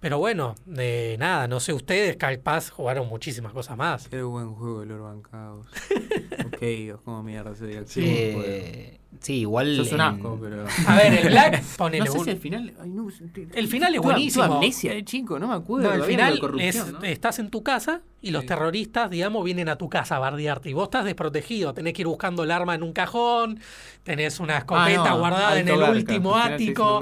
Pero bueno, de nada, no sé ustedes, capaz jugaron muchísimas cosas más. Qué buen juego el Urban Chaos. ok, como mierda ese día. Eh, sí, igual. Sos un en- asco, pero. A ver, el Black, ponele No sé un- si al final. ay, no, El final es buenísimo. amnesia de chico, no me acuerdo. No, había final es, ¿no? estás en tu casa y los Sí. terroristas, digamos, vienen a tu casa a bardearte. Y vos estás desprotegido. Tenés que ir buscando el arma en un cajón. Tenés una Ah, escopeta no, guardada en el último ático.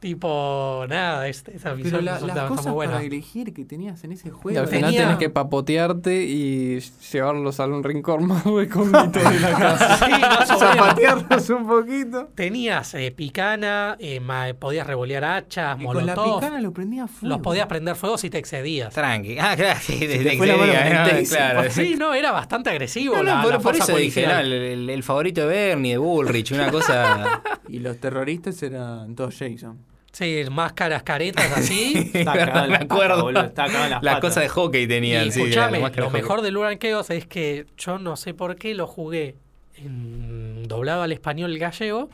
Tipo, nada, este, esa Pero visión la- las cosas muy buena. para elegir que tenías en ese Y juego. al final Tenía- tenés que papotearte y llevarlos a un rincón más recóndito de la casa. Sí. Zapatearnos un poquito. Tenías eh, picana, eh, ma- podías revolear hachas, Y con la molotov. picana lo prendía a fuego. Los podías prender fuego si te excedías. Tranqui. Ah, claro, sí, desde te el ¿no? Claro. Sí, no, era bastante agresivo No, no, la, por, la por fuerza eso dije, policial. no, el, el- el favorito de Bernie, de Bullrich, una cosa. Y los terroristas eran todos Jason. Sí, máscaras, caretas así. Está cagado en me acuerdo. boludo, está cagado en las patas. cosas de hockey tenían, y sí. escuchame, la lo de hockey. mejor del Urban Chaos es que yo no sé por qué lo jugué en, doblado al español gallego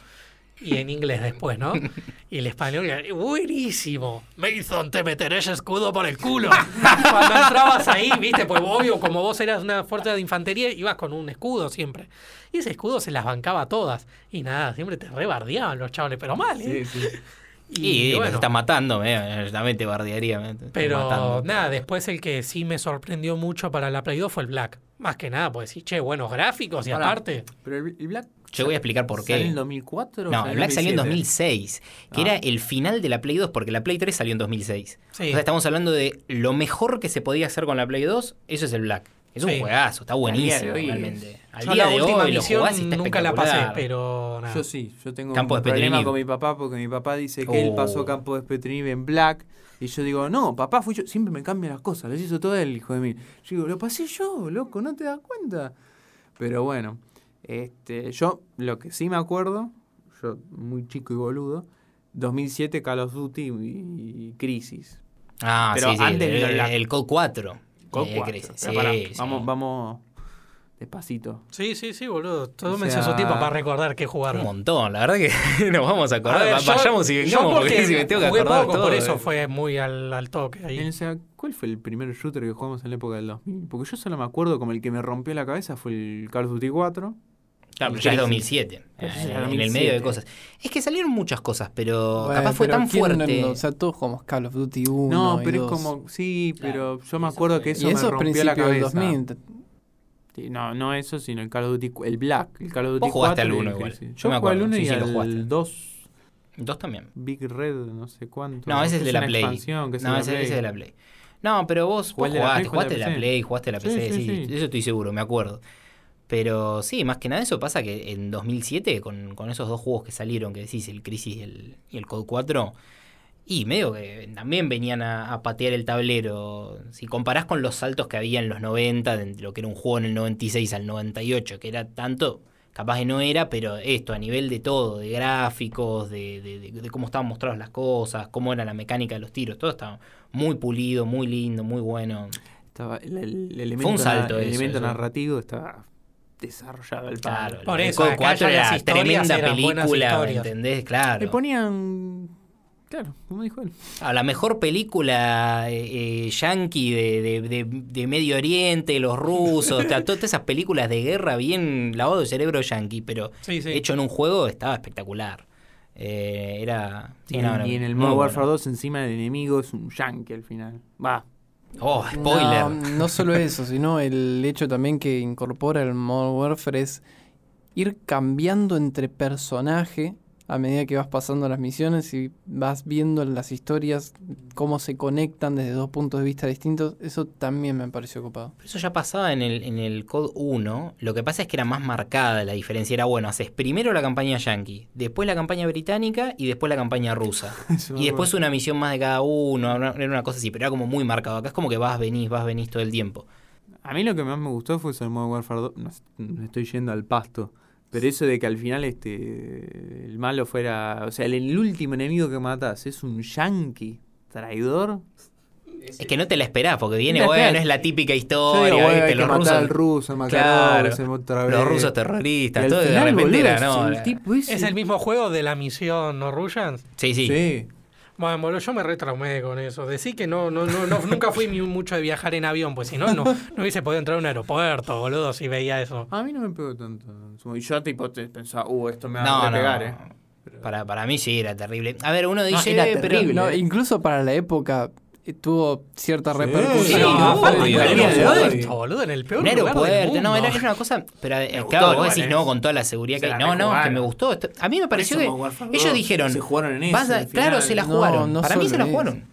y en inglés después, ¿no? Y el español, buenísimo. Mason, te meteré ese escudo por el culo. Cuando entrabas ahí, viste, pues obvio, como vos eras una fuerza de infantería, ibas con un escudo siempre. Y ese escudo se las bancaba todas. Y nada, siempre te rebardeaban los chavales, pero mal, ¿eh? Sí, sí. Y, bueno. nos está matando, eh, también te bardearía. te Pero matando. nada, después el que sí me sorprendió mucho para la Play 2 fue el Black. Más que nada, pues sí, che, buenos gráficos y Pará, aparte. Pero el, el Black. Yo voy a explicar por ¿Salió qué. en 2004 o No, el Black salió en 2006, que Ah. era el final de la Play 2, porque la Play 3 salió en 2006. Sí. O sea, estamos hablando de lo mejor que se podía hacer con la Play 2, eso es el Black. Es un Sí. juegazo, está buenísimo realmente. Al Yo día la de última hoy lo misión jugás y está nunca la pasé, pero nada. Yo sí, yo tengo Campo un de problema con mi papá porque mi papá dice que él Oh. pasó Campo de Petrinib en Black. Y yo digo, no, papá fui yo. Siempre me cambia las cosas, las hizo todo él, hijo de mí. Yo digo, lo pasé yo, loco, ¿no te das cuenta? Pero bueno, este, yo lo que sí me acuerdo, yo muy chico y boludo, 2007 Call of Duty y, y Crisis. Ah, Pero sí, sí, antes el, del el, Black. el Code 4. Code Eh, 4, Crisis, pero sí, pará, sí. Vamos, vamos despacito. Sí, sí, sí, boludo. Todo O me sea, su tiempo para recordar qué Un jugaron. montón, la verdad que nos vamos a acordar. A ver, yo- Vayamos y yo vengamos porque si me tengo que acordar poco, todo. por eh. eso fue muy al, al toque ahí. o sea, ¿cuál fue el primer shooter que jugamos en la época del 2000? Porque yo solo me acuerdo como el que me rompió la cabeza fue el Call of Duty 4. Claro, pero ya es Crisis. 2007. Pero eh, ya es en el 2007. medio de cosas. Es que salieron muchas cosas, pero Bueno, capaz fue pero tan ¿quién no- fuerte. o sea, todos como Call of Duty 1. No, y pero es 2. como, sí, pero yo me acuerdo que Y eso eso me rompió la principio del cabeza. 2000. Sí, no, no eso, sino el Call of Duty, el Black, el Call of Duty Vos jugaste 4 al y el uno igual. Crisis. Yo Yo me jugué al acuerdo, 1 sí, y al 2 Dos también. Big Red, no sé cuánto. No, ese es de la Play. expansión, que es no, ese, es de la Play. No, pero vos, vos la jugaste, Play, jugaste de la. Play, jugaste la PC, sí. eso estoy seguro, me acuerdo. Pero sí, más que nada eso pasa que en 2007, con, con esos dos juegos que salieron, que decís, el Crisis y el, y el Code 4, y medio que también venían a, a patear el tablero. Si comparás con los saltos que había en los 90, de lo que era un juego en el 96 al 98, que era tanto, capaz que no era, pero esto, a nivel de todo, de gráficos, de, de- de- de cómo estaban mostradas las cosas, cómo era la mecánica de los tiros, todo estaba muy pulido, muy lindo, muy bueno. Estaba, el, el elemento, un salto el eso, elemento eso. narrativo estaba desarrollado al palo. Claro, Por el eso, Code acá 4 ya las era historias tremenda película, ¿me historias. entendés? Claro. Le ponían, claro, como dijo él. A la mejor película eh, eh, yankee de, de- de- de Medio Oriente, los rusos, o sea, todas esas películas de guerra bien lavado de cerebro yankee, pero Sí, sí. hecho en un juego estaba espectacular. Eh, era. sí, y, no, en, no, y en el Modern bueno. Warfare 2 encima del enemigo es un yankee al final. Va, Oh, spoiler. No, no solo eso, sino el hecho también que incorpora el Modern Warfare es ir cambiando entre personaje a medida que vas pasando las misiones y vas viendo las historias, cómo se conectan desde dos puntos de vista distintos, eso también me pareció copado. Pero eso ya pasaba en el, en el COD 1. Lo que pasa es que era más marcada la diferencia. Era bueno, haces primero la campaña yankee, después la campaña británica y después la campaña rusa. Y después una misión más de cada uno, era una cosa así, pero era como muy marcado. Acá es como que vas, venís, vas, venís todo el tiempo. A mí lo que más me gustó fue eso del Modern Warfare 2. No, sé, me estoy yendo al pasto. Pero eso de que al final este el malo fuera. O sea, el, el último enemigo que matas es un yankee traidor. Es que no te la esperás, porque viene, No bueno, es la típica historia, digo, bueno, ¿viste? Los rusos. al ruso, Claro, ese otra los rusos terroristas, todo de final, repente boludo, era, es ¿no? el tipo ese- Es el mismo juego de la misión No Russians. Sí, sí. Sí. Bueno, boludo, yo me retraumé con eso. Decir que no, no, no, no- nunca fui ni mucho de viajar en avión, pues si no, no, no hubiese podido entrar a un aeropuerto, boludo, si veía eso. A mí no me pegó tanto. Y yo tipo te pensaba, uh, esto me va No, a no. pegar, eh. Para, para mí sí era terrible. A ver, uno No, dice, era pero. terrible. No, incluso para la época tuvo cierta Sí, repercusión. sí, no, no, boludo, en el peor lugar del no, era, era una cosa. Pero eh, gustó claro, vos decís, eh. no, con toda la seguridad Se que la No, no, que me gustó. Esto- a mí me pareció que. Ellos 2, dijeron. se jugaron en vas eso, a- claro, se la No, jugaron. no Para mí se la jugaron.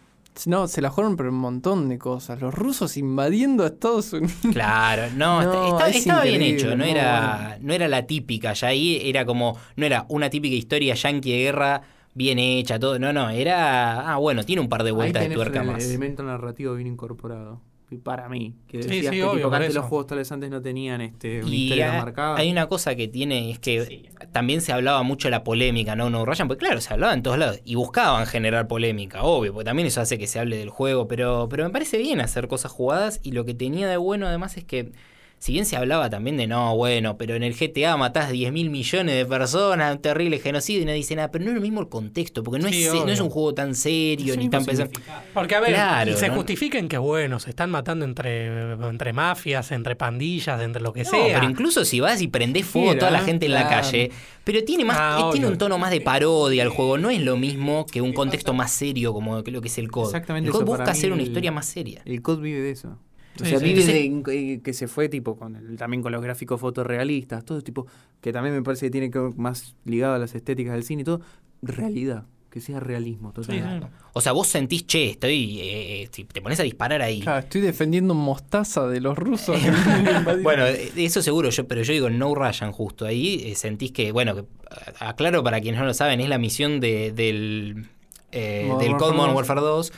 No, se la jugaron por un montón de cosas. Los rusos invadiendo a Estados Unidos. Claro, no, No, está- está- es estaba bien hecho, no muy era, no era la típica, ya ahí era como, no era una típica historia yankee de guerra bien hecha, todo, no, no, era, ah, bueno, tiene un par de Ahí vueltas de tenés tuerca el más. elemento narrativo bien incorporado. Y para mí, que Sí, decías sí, que, obvio, tipo, antes los juegos tales antes no tenían este, una Y historia ha- marcada. hay una cosa que tiene, es que también se hablaba mucho de la polémica, ¿no? No Ryan, porque claro, se hablaba en todos lados y buscaban generar polémica, obvio, porque también eso hace que se hable del juego, pero, pero me parece bien hacer cosas jugadas y lo que tenía de bueno además es que si bien se hablaba también de no, bueno, pero en el GTA matás 10 mil millones de personas, un terrible genocidio y nadie dice nada, pero no es lo mismo el contexto, porque no, Sí, es, no es un juego tan serio ni tan pesado. Porque, a ver, Claro, y se ¿no? justifiquen que, bueno, se están matando entre, entre mafias, entre pandillas, entre lo que No, sea. pero incluso si vas y prendés fuego a toda la gente en la claro. calle, pero tiene más, Ah, tiene un tono más de parodia el juego, no es lo mismo que un contexto más serio como lo que es el COD. Exactamente el COD eso, busca hacer una historia más seria. El COD vive de eso. O Sí, sea, sí. vive Entonces- de eh, que se fue tipo con el- también con los gráficos fotorrealistas, todo tipo, que también me parece que tiene que ver más ligado a las estéticas del cine y todo, realidad, que sea realismo Sí, total. sí. O sea, vos sentís, che, estoy, eh, eh, si te pones a disparar ahí. Claro, estoy defendiendo mostaza de los rusos. Bueno, eso seguro, yo, pero yo digo No Ryan justo. Ahí eh, sentís que, bueno, que, a- aclaro para quienes no lo saben, es la misión de, del, eh, Modern del Cold Modern 2. Warfare 2,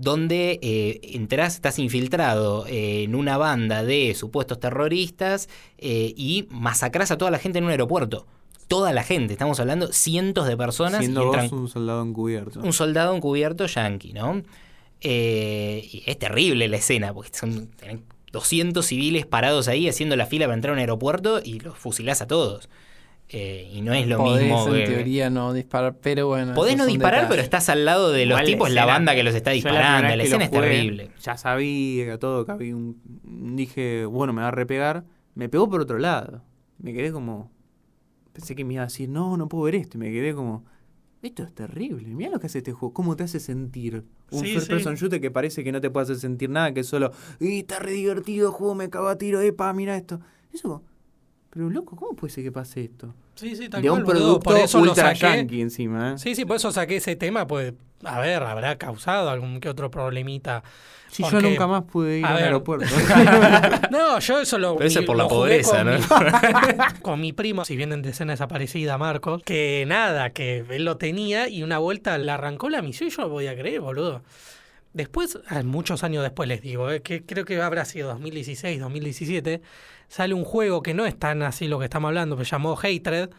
donde eh, enterás, estás infiltrado eh, en una banda de supuestos terroristas eh, y masacrás a toda la gente en un aeropuerto. Toda la gente, estamos hablando cientos de personas Siendo y vos entran un soldado encubierto. un soldado encubierto yankee, ¿no? Y es terrible la escena, porque son tienen 200 civiles parados ahí haciendo la fila para entrar a un aeropuerto y los fusilás a todos. Eh, y no es lo Podés, mismo. en que- teoría no disparar, pero bueno. Podés no disparar, pero estás al lado de los Igual tipos, la escena- banda que los está disparando. La, que escena es terrible. Ya sabía que todo, que había un... Dije, bueno, me va a repegar. Me pegó por otro lado. Me quedé como... Pensé que me iba a decir, no, no puedo ver esto. Y me quedé como... Esto es terrible. Mira lo que hace este juego. ¿Cómo te hace sentir? Un Sí, first sí. person shooter que parece que no te puede hacer sentir nada, que es solo... Y está re divertido, juego, me cago a tiro, epa, mira esto. Eso... Pero loco, ¿cómo puede ser que pase esto? Sí, sí, tal De un cual, producto Por eso lo ultra saqué. yankee encima, ¿eh? Sí, sí, por eso saqué ese tema, pues, a ver, habrá causado algún que otro problemita. Sí, yo nunca más pude ir a a un ver. aeropuerto. No, yo eso lo. Pero eso mi- es por la pobreza, con ¿no? mi- con mi primo, si vienen de escena desaparecida, Marcos, que nada, que él lo tenía y una vuelta le arrancó la misión y yo lo voy a creer, boludo. Después, ah, muchos años después les digo, eh, que creo que habrá sido 2016, 2017, sale un juego que no es tan así lo que estamos hablando, que se llamó Hatred,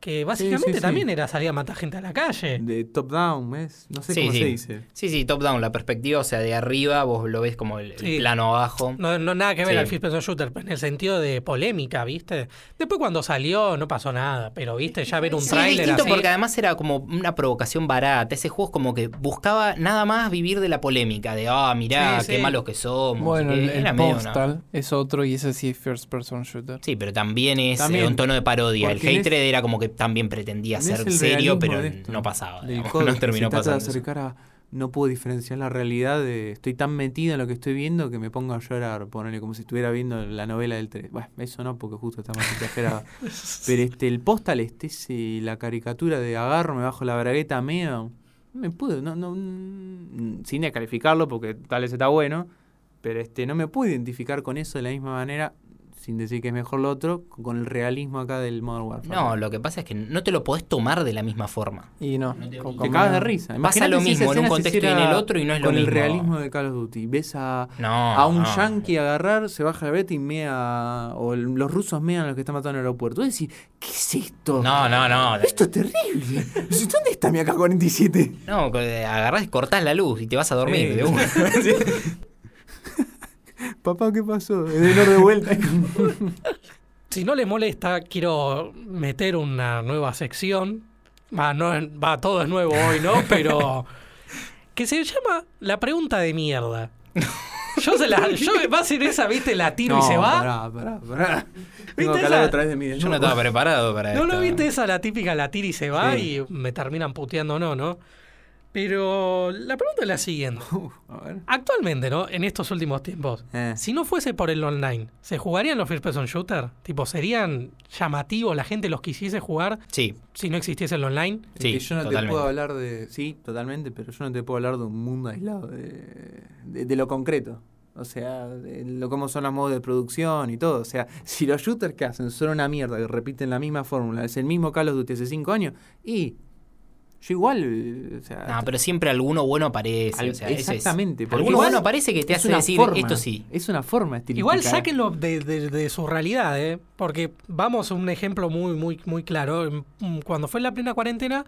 que básicamente sí. también era salir a matar gente a la calle. De top down, ¿ves? No sé Sí, cómo sí. se dice. Sí, sí, top down, la perspectiva, o sea, de arriba vos lo ves como el, el plano abajo. No, no nada que ver Sí. al first person shooter, en el sentido de polémica, ¿viste? Después cuando salió no pasó nada, pero viste, ya ver un Sí, es tráiler distinto así. porque además era como una provocación barata. Ese juego es como que buscaba nada más vivir de la polémica, de ah, mirá, Sí, qué malos que somos. Bueno, el, el era medio una- Postal es otro y ese sí es first person shooter. Sí, pero también es También, eh, un tono de parodia. El porque Hatred era como que también pretendía No ser serio, pero esto, no pasaba. digamos, no terminó se trata de pasando. eso. acercar a no puedo diferenciar la realidad de. Estoy tan metido en lo que estoy viendo que me pongo a llorar, ponerle como si estuviera viendo la novela del 3. Bueno, eso no, porque justo está más exagerado. Pero este, el postal, este, ese, la caricatura de agarro, me bajo la bragueta meo. No me puedo, no, no, mm, sin descalificarlo porque tal vez está bueno, pero este, no me puedo identificar con eso de la misma manera sin decir que es mejor lo otro, con el realismo acá del Modern Warfare. No, lo que pasa es que no te lo podés tomar de la misma forma. Y no. No te- con- cagas de risa. Pasa lo si mismo en un contexto y en el otro y no es lo con el mismo. realismo de Call of Duty. Ves a, No. a un no. yankee agarrar, se baja la beta y mea. O el- los rusos mean a los que están matando en el aeropuerto. Vos decís, ¿qué es esto? No, no, no. Esto es terrible. ¿Dónde está mi AK-47? No, agarrás y cortás la luz y te vas a dormir. Sí. de una. Papá, ¿qué pasó? Es de de vuelta. Si no les molesta, quiero meter una nueva sección. Va, no, va, todo es nuevo hoy, ¿no? Pero. que se llama La pregunta de mierda. Yo se la. Yo, va a ser esa, ¿viste? La tiro y se va. Pará, pará, pará. Tengo ¿Viste que hablar esa? otra vez de mí. Yo no estaba preparado para ¿No esto. lo viste esa, la típica, la tira y se va Sí. y me terminan puteando no, no? Pero la pregunta es la siguiente. A ver. Actualmente, ¿no? En estos últimos tiempos, Eh. si no fuese por el online, ¿se jugarían los first person shooter? Tipo, ¿serían llamativos la gente los quisiese jugar Sí, si no existiese el online? Es sí, que yo no totalmente. te puedo hablar de. Sí, totalmente, pero yo no te puedo hablar de un mundo aislado, de, de- de lo concreto. O sea, de lo, cómo son los modos de producción y todo. O sea, si los shooters que hacen son una mierda y repiten la misma fórmula, es el mismo Call of Duty hace 5 años, y. Yo igual. eh, O sea, No, pero siempre alguno bueno aparece. al- o sea, ese es- exactamente. porque Alguno bueno aparece que te es hace una decir forma, esto sí. Es una forma estilística. Igual sáquenlo de, de- de su realidad, ¿eh? Porque vamos a un ejemplo muy, muy, muy claro. Mm, Cuando fue la plena cuarentena,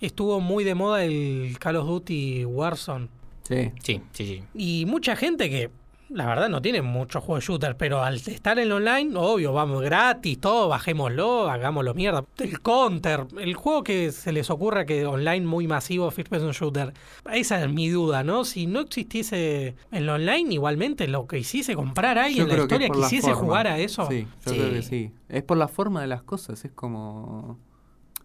estuvo muy de moda el Call of Duty Warzone. Sí. Sí, sí, sí. Y mucha gente que, la verdad, no tiene muchos juegos de shooter, pero al estar en el online, obvio, vamos gratis, todo, bajémoslo, hagámoslo mierda. El Counter, el juego que se les ocurra que online muy masivo, First Person Shooter. Esa es mi duda, ¿no? Si no existiese el online, igualmente lo que hiciese comprar a alguien Yo la que historia la quisiese jugar a eso. Sí, yo Sí. creo que sí. Es por la forma de las cosas, es como...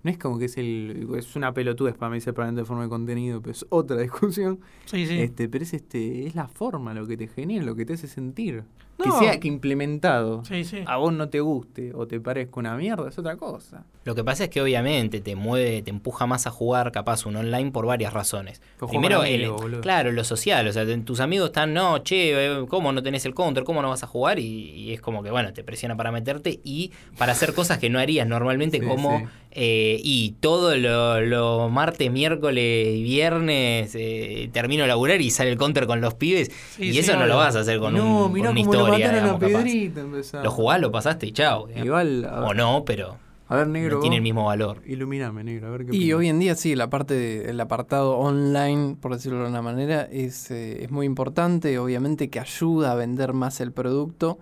No es como que es el es una pelotudez para mí separando de forma de contenido, pero es otra discusión. Sí, sí. Este, pero es este es la forma lo que te genera, lo que te hace sentir. Que sea que implementado Sí, sí. a vos no te guste o te parezca una mierda, es otra cosa. Lo que pasa es que obviamente te mueve, te empuja más a jugar capaz un online por varias razones. Pues Primero, el- claro, lo social, o sea, tus amigos están, no, che, eh, ¿cómo no tenés el counter? ¿Cómo no vas a jugar? Y, y es como que, bueno, te presiona para meterte y para hacer cosas que no harías normalmente, Sí, como, sí. eh, y todo lo, lo martes, miércoles y viernes eh, termino de laburar y sale el counter con los pibes, Sí, y sí, eso no lo vas a hacer con, no, un, con lo historia, mataron a digamos, capaz. Pedrito. empezaba. Lo jugás, lo pasaste y chao. Igual, O no, pero a ver, negro. no tiene el mismo valor. Ilumíname, negro, a ver qué Y hoy en día sí, la parte del apartado online, por decirlo de una manera, es, eh, es muy importante, obviamente que ayuda a vender más el producto.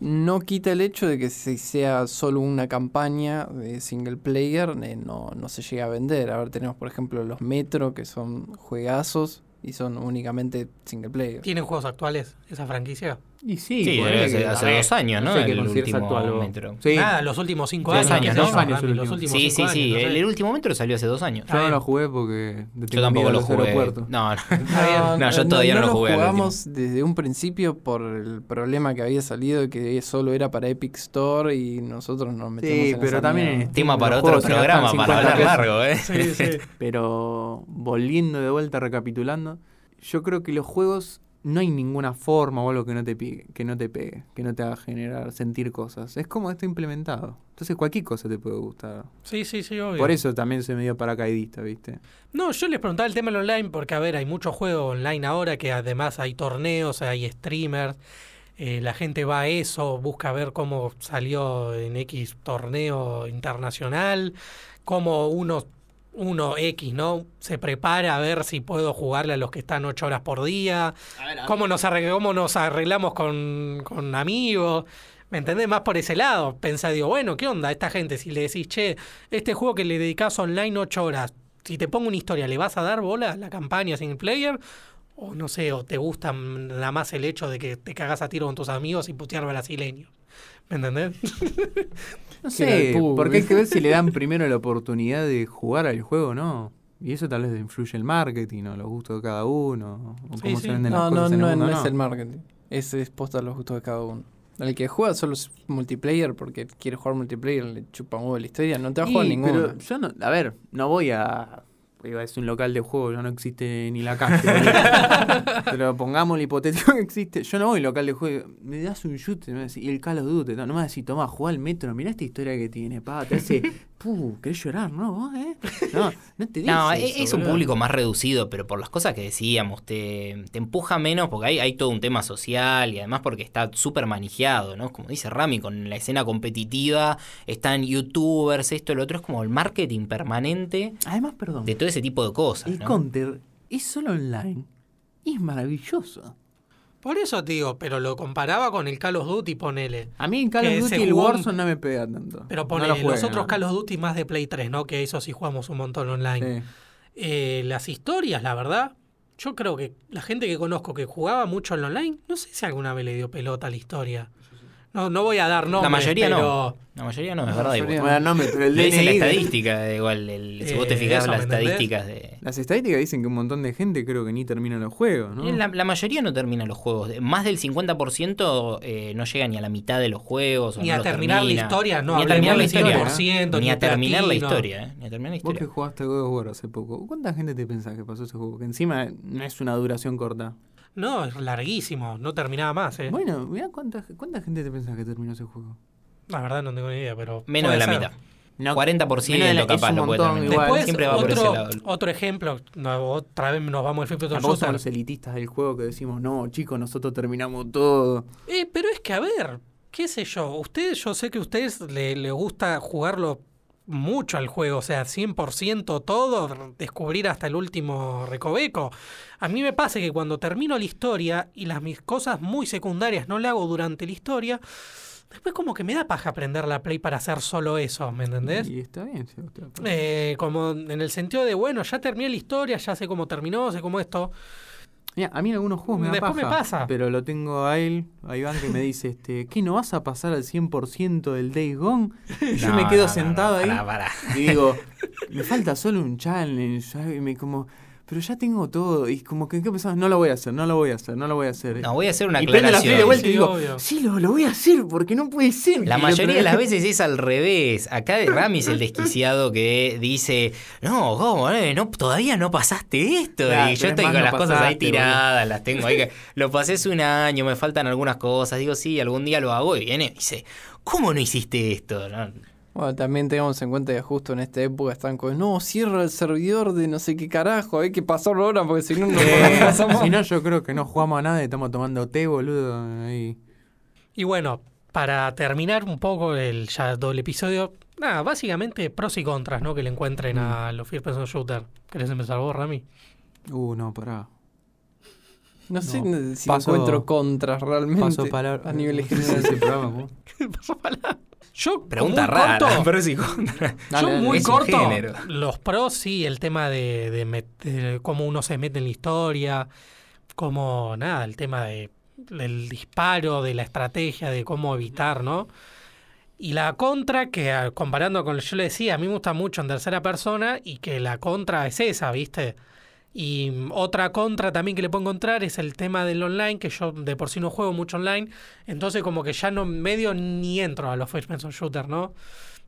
No quita el hecho de que si sea solo una campaña de single player, eh, no, no se llega a vender. A ver, tenemos por ejemplo los Metro, que son juegazos y son únicamente single player. ¿Tienen juegos actuales esa franquicia? Y sí, Sí, hace, que- hace dos años, ¿no? sé qué el último actual, metro. Sí, Nada, los últimos cinco años. años, ¿no? sé años los último. últimos Sí, cinco sí, sí. años, no El, sé. el último metro salió hace dos años. yo no lo jugué porque Yo tampoco lo jugué. No, no. No, yo todavía no lo jugué lo jugamos desde un principio por el problema que había salido de que solo era para Epic Store y nosotros nos metemos Sí, en pero también Tema para otro programa, para 50 hablar largo, ¿eh? Sí, sí. Pero volviendo de vuelta, recapitulando, yo creo que los juegos no hay ninguna forma o algo que no te pegue, que no te pegue, que no te haga generar, sentir cosas. Es como está implementado. Entonces cualquier cosa te puede gustar. Sí, sí, sí, obvio. Por eso también soy medio paracaidista, ¿viste? No, yo les preguntaba el tema del online porque, a ver, hay muchos juegos online ahora que además hay torneos, hay streamers. eh, la gente va a eso, busca ver cómo salió en X torneo internacional, cómo uno, uno X, ¿no? Se prepara a ver si puedo jugarle a los que están ocho horas por día, cómo nos, cómo nos arreglamos con, con amigos. ¿Me entendés? Más por ese lado. Pensá, digo, bueno, ¿qué onda? Esta gente, si le decís, che, este juego que le dedicás online ocho horas, si te pongo una historia, ¿le vas a dar bola a la campaña single player? O no sé, o te gusta nada más el hecho de que te cagas a tiro con tus amigos y putear brasileños. ¿Me entendés? No sé, porque hay que ver si le dan primero la oportunidad de jugar al juego o no. Y eso tal vez influye el marketing o los gustos de cada uno, o Sí, cómo sí. se venden No, las no, cosas en no, el mundo. no es el marketing. Es, es posta a los gustos de cada uno. El que juega solo es multiplayer porque quiere jugar multiplayer, le chupa un huevo la historia, no te va a jugar ninguno. Pero yo no, a ver, no voy a. Decir un local de juego, ya no existe ni la calle. pero pongamos el hipotético que existe. Yo no voy a un local de juego. Me das un decir, y el Call of Duty. No, no me vas a decir, toma, juega al metro, mirá esta historia que tiene, pa, te hace. Puh, ¿querés llorar, no? ¿Vos, eh? No, no te dices. No, e- eso, es un boludo. público más reducido, pero por las cosas que decíamos, te, te empuja menos porque hay, hay todo un tema social y además porque está súper manejado, ¿no? Como dice Rami, con la escena competitiva, están youtubers, esto, lo otro, es como el marketing permanente Además, perdón. de todo ese tipo de cosas. El ¿no? Counter es solo online. Y es maravilloso. Por eso te digo, pero lo comparaba con el Call of Duty, ponele. A mí en Call of Duty el un- Warzone no me pega tanto. Pero No ponele lo los otros no. Call of Duty más de Play 3, ¿no? Que eso sí jugamos un montón online. Sí. Eh, las historias, la verdad, yo creo que la gente que conozco que jugaba mucho en online, no sé si alguna vez le dio pelota a la historia. No, no voy a dar nombres, La mayoría pero... no. La mayoría no, es La verdad. mayoría igual. Bueno, no, pero el Le dicen la DNI de- estadística, igual, el- si vos te Eh, fijas las estadísticas de... Las estadísticas dicen que un montón de gente creo que ni termina los juegos, ¿no? Eh, La, la mayoría no termina los juegos. Más del 50% eh, no llega ni a la mitad de los juegos. o Ni no a los terminar la termina. historia, no Ni a terminar la historia. 100%, Ni ni a terminar la historia. eh, Ni a terminar la Vos que historia. jugaste God of War hace poco, ¿cuánta gente te pensás que pasó ese juego? Que encima no es una duración corta. No, es larguísimo, no terminaba más, ¿eh? Bueno, mirá cuánta, cuánta gente te pensás que terminó ese juego. La verdad no tengo ni idea, pero... Menos de la ser. mitad. No, 40% menos de la- capaz es un lo puede terminar. igual. Después, Siempre va por ese otro, lado. otro ejemplo, no, otra vez nos vamos al Fifth Tampoco somos los elitistas del juego que decimos, no, chicos, nosotros terminamos todo. Eh, pero es que, a ver, qué sé yo, ustedes, yo sé que a ustedes le, le gusta jugarlo mucho al juego, o sea, 100% todo, descubrir hasta el último recoveco. A mí me pasa que cuando termino la historia y las mis cosas muy secundarias no le hago durante la historia, después como que me da paja aprender la play para hacer solo eso, ¿me entendés? Y está bien, sí, Eh, como en el sentido de, bueno, ya terminé la historia, ya sé cómo terminó, sé cómo esto. Mira, a mí en algunos juegos me da Después me paja, pasa. Pero lo tengo a él, a Iván, que me dice, este, ¿qué, no vas a pasar al 100% del Days Gone? Y yo No, me quedo no, sentado no, ahí y digo, me falta solo un challenge. Y me como, pero ya tengo todo. Y como que, ¿qué pensabas? No lo voy a hacer, no lo voy a hacer, no lo voy a hacer. No, voy a hacer una y la aclaración. play de vuelta y Sí, digo, obvio. sí, lo, lo voy a hacer porque no puede ser. La mayoría de las veces es al revés. Acá de Rami es el desquiciado que dice, no, ¿cómo? eh? No, todavía no pasaste esto. Claro, y yo estoy con no las cosas ahí tiradas, las tengo ahí. que- Lo pasé hace un año, me faltan algunas cosas. Digo, sí, algún día lo hago y viene y dice, ¿cómo no hiciste esto? No, Bueno, también tengamos en cuenta que justo en esta época están con, no, cierra el servidor de no sé qué carajo, hay que pasarlo ahora porque si no, no pasamos. si no, yo creo que no jugamos a nada y estamos tomando té, boludo. Ahí. Y bueno, para terminar un poco el ya doble episodio, nada, básicamente pros y contras, ¿no? Que le encuentren Mm. a los First Person Shooter. ¿Querés empezar vos, Rami? Uh, no, pará. No sé No. si Paso- encuentro contras realmente Paso palabra. a nivel ¿Cómo se general. ese programa, ¿cómo? Yo, Pregunta muy rara, corto, pero sí. Dale, yo muy corto, género. los pros sí, el tema de, de met- de cómo uno se mete en la historia, como nada, el tema de, del disparo, de la estrategia, de cómo evitar, ¿no? Y la contra, que comparando con lo que yo le decía, a mí me gusta mucho en tercera persona y que la contra es esa, ¿viste? Y mm, otra contra también que le puedo encontrar es el tema del online, que yo de por sí no juego mucho online, entonces como que ya no medio ni entro a los first person shooter, ¿no?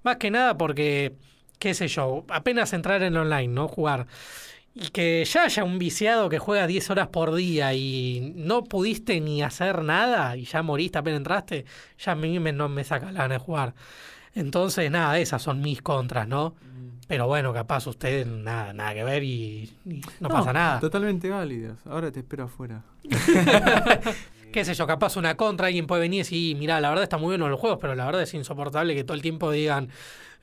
Más que nada porque, qué sé yo, apenas entrar en online, ¿no? Jugar. Y que ya haya un viciado que juega 10 horas por día y no pudiste ni hacer nada y ya moriste apenas entraste, ya a mí me, no me saca la gana de jugar. Entonces, nada, esas son mis contras, ¿no? Pero bueno, capaz usted nada, nada que ver y, y no, pasa nada. Totalmente válidas. Ahora te espero afuera. qué sé yo, capaz una contra, alguien puede venir y decir, mira, la verdad está muy bueno los juegos, pero la verdad es insoportable que todo el tiempo digan,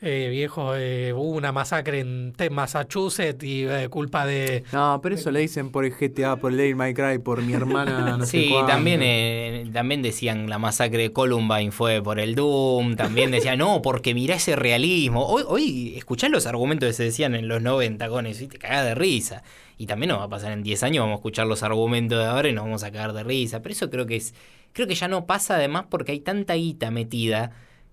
eh, viejo, eh, hubo una masacre en Massachusetts y eh, culpa de... No, pero eso le dicen por el GTA, por el Devil May Cry, por mi hermana. No sé Sí, cuánto. también, eh, también decían la masacre de Columbine fue por el Doom, también decían, no, porque mirá ese realismo. Hoy, hoy escuchás los argumentos que se decían en los 90 con eso y te cagás de risa. Y también nos va a pasar en 10 años, vamos a escuchar los argumentos de ahora y nos vamos a cagar de risa. Pero eso creo que es, creo que ya no pasa además porque hay tanta guita metida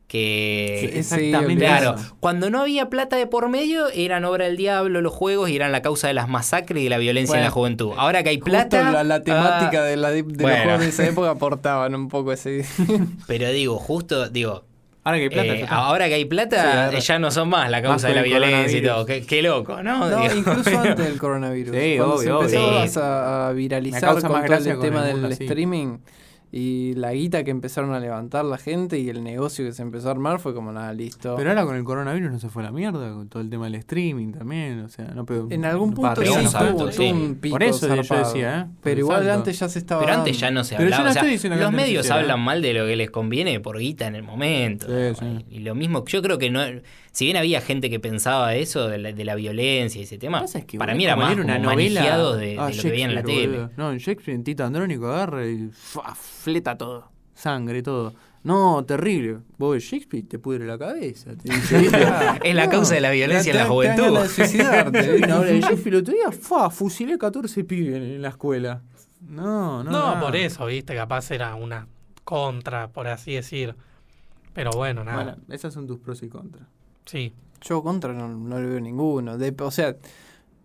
que... Sí, exactamente Claro, cuando no había plata de por medio, eran obra del diablo los juegos y eran la causa de las masacres y de la violencia en la juventud. Ahora que hay Justo plata. la, la temática ah, de, la, de los juegos de esa época aportaban un poco ese. Pero digo, justo, digo, Ahora que hay plata, eh, ahora que hay plata, ahora- ya no son más la Más causa de la violencia y todo. Qué, qué loco, ¿no? No, Digo, incluso antes del coronavirus. Sí, Cuando obvio, se empezó obvio. a, viralizar con más todo el tema el del mundo streaming y la guita que empezaron a levantar la gente y el negocio que se empezó a armar fue como nada, listo. Pero ahora con el coronavirus no se fue a la mierda, con todo el tema del streaming también, o sea, no pegó- en algún punto sí tuvo, salto, para tuvo sí. un pico Por eso yo zarpado. decía, ¿eh? Pero igual salto. antes ya se estaba Pero antes ya no se Pero yo hablaba. no o sea, los medios hablan mal de lo que les conviene por guita en el momento. Sí, ¿no? sí. Y lo mismo, yo creo que no. Si bien había gente que pensaba eso de la, de la violencia y ese tema, es que, para mí era más como una novela de, de Ah, lo que veían en la tele. boludo. No, en Shakespeare, en Tito Andrónico agarra y fa, fleta todo. Sangre, todo. No, terrible. Vos ves Shakespeare te pudre la cabeza. Te dice, Es la causa de la violencia en la juventud. de suicidarte. Una obra de Shakespeare el otro día, fa, fusilé 14 pibes en, en la escuela. No, no. No, nada. por eso, viste, capaz era una contra, por así decir. Pero bueno, nada. Bueno, esas son tus pros y contras. Sí. Yo contra no, no le veo ninguno. De- o sea,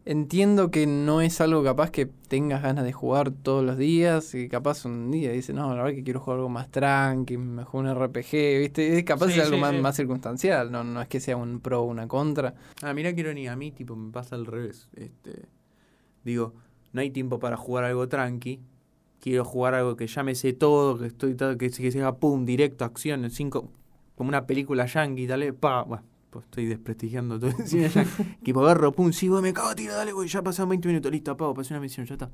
entiendo que no es algo capaz que tengas ganas de jugar todos los días y capaz un día dices, no, la verdad que quiero jugar algo más tranqui, mejor un RPG, ¿viste? Es capaz Sí, es algo sí, más, sí. más circunstancial, no, no es que sea un pro o una contra. Ah, mira qué ironía. A mí, tipo, me pasa al revés. Este, digo, no hay tiempo para jugar algo tranqui. Quiero jugar algo que ya me sé todo, que estoy todo, que, que sea pum, directo, acción, en cinco, como una película yankee, dale, pa, bueno, pues estoy desprestigiando todo el cine yankee. Tipo, agarro, pum, sí, güey, me cago a tiro, dale, güey, ya pasaron 20 minutos, listo, apago, pasé una misión, ya está.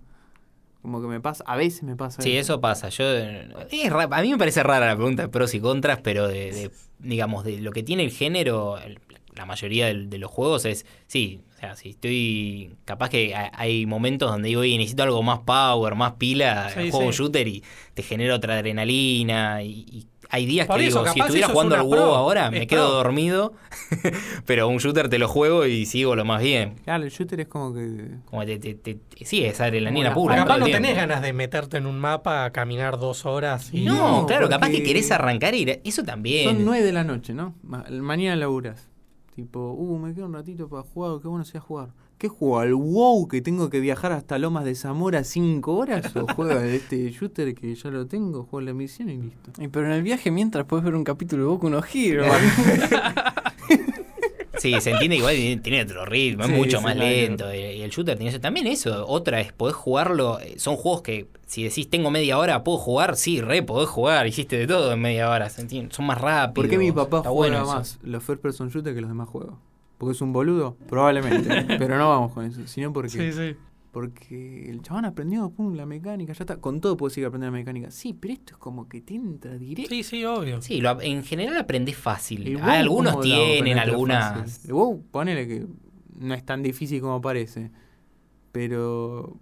Como que me pasa, a veces me pasa Sí, eso pasa. Yo, es a mí me parece rara la pregunta de pros y contras, pero de, de, digamos, de lo que tiene el género, el- la mayoría de, los juegos es, sí, o sea, si estoy, capaz que ha- hay momentos donde digo, oye, necesito algo más power, más pila, Sí, juego sí. shooter y te genera otra adrenalina y, y hay días Por que eso, digo, si estuviera jugando al WoW pro, ahora, es me quedo pro. dormido, pero un shooter te lo juego y sigo lo más bien. Claro, el shooter es como que... Como te, te- te- sí, es adrenalina pura. capaz no tiempo. tenés ganas de meterte en un mapa a caminar dos horas y. No, No, claro, capaz que querés arrancar y ir- eso también. Son 9 de la noche, ¿no? Ma- Mañana laburas. Tipo, uh, me queda un ratito para jugar, qué bueno sea jugar. ¿Qué juego? ¿Al WoW que tengo que viajar hasta Lomas de Zamora 5 horas? ¿O juega este shooter que ya lo tengo? Juego la misión y listo. Y pero en el viaje mientras puedes ver un capítulo de Boku no Hero. Sí, se entiende igual, tiene- otro ritmo, es Sí, mucho sí, más claro. lento. Y y el shooter tiene eso. También eso, otra es, podés jugarlo. eh, Son juegos que, si decís tengo media hora, ¿puedo jugar? Sí, re, podés jugar, hiciste de todo en media hora. ¿se entiende? Son más rápidos. ¿Por qué mi papá juega bueno eso. más los first person shooter que los demás juegos? ¿Porque es un boludo? Probablemente. pero no vamos con eso. Sino porque, Sí, sí. porque el chabón aprendió, pum, la mecánica, ya está. Con todo puedo seguir aprendiendo la mecánica. Sí, pero esto es como que te entra directo. Sí, sí, obvio. Sí, lo, en general aprendés fácil. Hay algunos ¿cómo lo tienen algunas. fácil? El WoW, ponele que no es tan difícil como parece. Pero.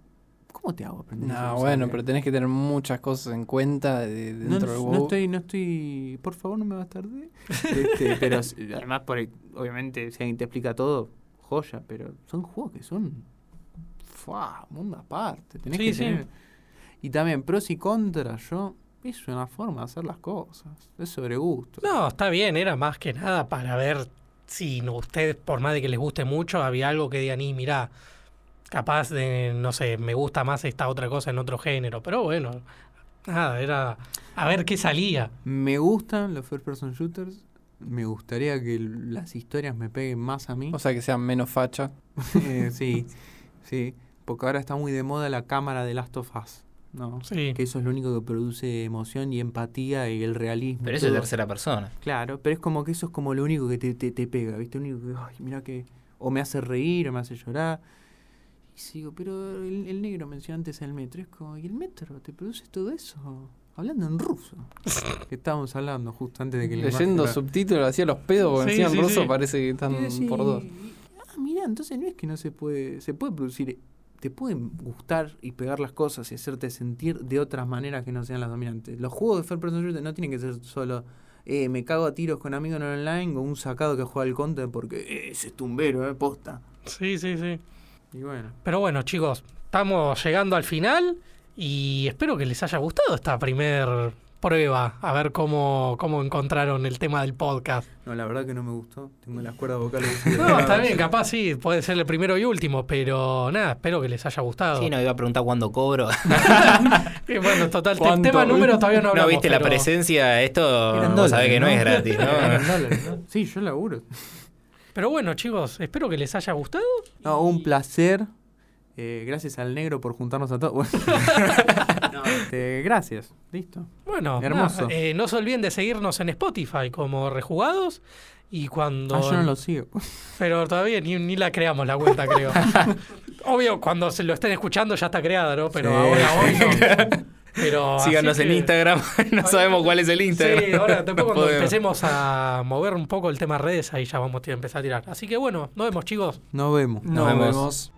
¿Cómo te hago aprender? eso? no, No bueno, pero tenés que tener muchas cosas en cuenta de- No, dentro del no WoW. estoy, no estoy. Por favor, no me bastarde. Este, pero además, por, el- obviamente, si alguien te explica todo, joya. Pero son juegos que son. Fua, mundo aparte. Tenés Sí, que sí. tener- Y también pros y contras. Yo. Es una forma de hacer las cosas. Es sobre gusto. No, está bien, era más que nada para ver si no- ustedes, por más de que les guste mucho, había algo que digan, y mirá, capaz de, no sé, me gusta más esta otra cosa en otro género. Pero bueno, nada, era a ver qué salía. Me gustan los first person shooters. Me gustaría que las historias me peguen más a mí. O sea, que sean menos facha. Eh, sí, sí. Porque ahora está muy de moda la cámara de Last of Us. ¿no? Sí. Que eso es lo único que produce emoción y empatía y el realismo. Pero eso es tercera persona. Claro, pero es como que eso es como lo único que te, te, te pega, ¿viste? Lo único que, ay, mira que. O me hace reír o me hace llorar. Y sigo, pero el, el negro mencionó antes el metro. Es como, ¿y el metro te produce todo eso? Hablando en ruso. que estábamos hablando justo antes de que Leyendo subtítulos, hacía los pedos, porque Sí, encima en sí, ruso sí. parece que están por dos. Ah, mira, entonces no es que no se puede, se puede producir, te pueden gustar y pegar las cosas y hacerte sentir de otras maneras que no sean las dominantes. Los juegos de First Person Shooter no tienen que ser solo eh, me cago a tiros con amigos en online o un sacado que juega al counter porque eh, ese es tumbero, eh, posta. Sí, sí, sí. Y bueno, Pero bueno, chicos, estamos llegando al final y espero que les haya gustado esta primer prueba, a ver cómo, cómo encontraron el tema del podcast. No, la verdad que no me gustó. Tengo las cuerdas vocales. No, está bien, capaz sí, puede ser el primero y último, pero nada, espero que les haya gustado. Sí, no, iba a preguntar cuándo cobro. Y bueno, total, ¿Cuánto? tema número todavía no No, hablamos. viste la presencia, esto vos sabés que no, ¿no? es gratis, ¿no? dólares, ¿no? Sí, yo laburo. Pero bueno, chicos, espero que les haya gustado. No, un placer. Eh, gracias al negro por juntarnos a todos. No, este, gracias. Listo. Bueno, Hermoso. eh, no se olviden de seguirnos en Spotify como Rejugados. Y cuando. Ah, yo no lo sigo. Pero todavía ni, ni la creamos la cuenta, creo. Obvio, cuando se lo estén escuchando ya está creada, ¿no? Pero Sí, ahora hoy no. Pero Síganos en que- Instagram, no sabemos cuál es el Instagram. Sí, ahora después No cuando podemos. empecemos a mover un poco el tema redes, ahí ya vamos a empezar a tirar. Así que bueno, nos vemos chicos. Nos vemos. Nos vemos. vemos.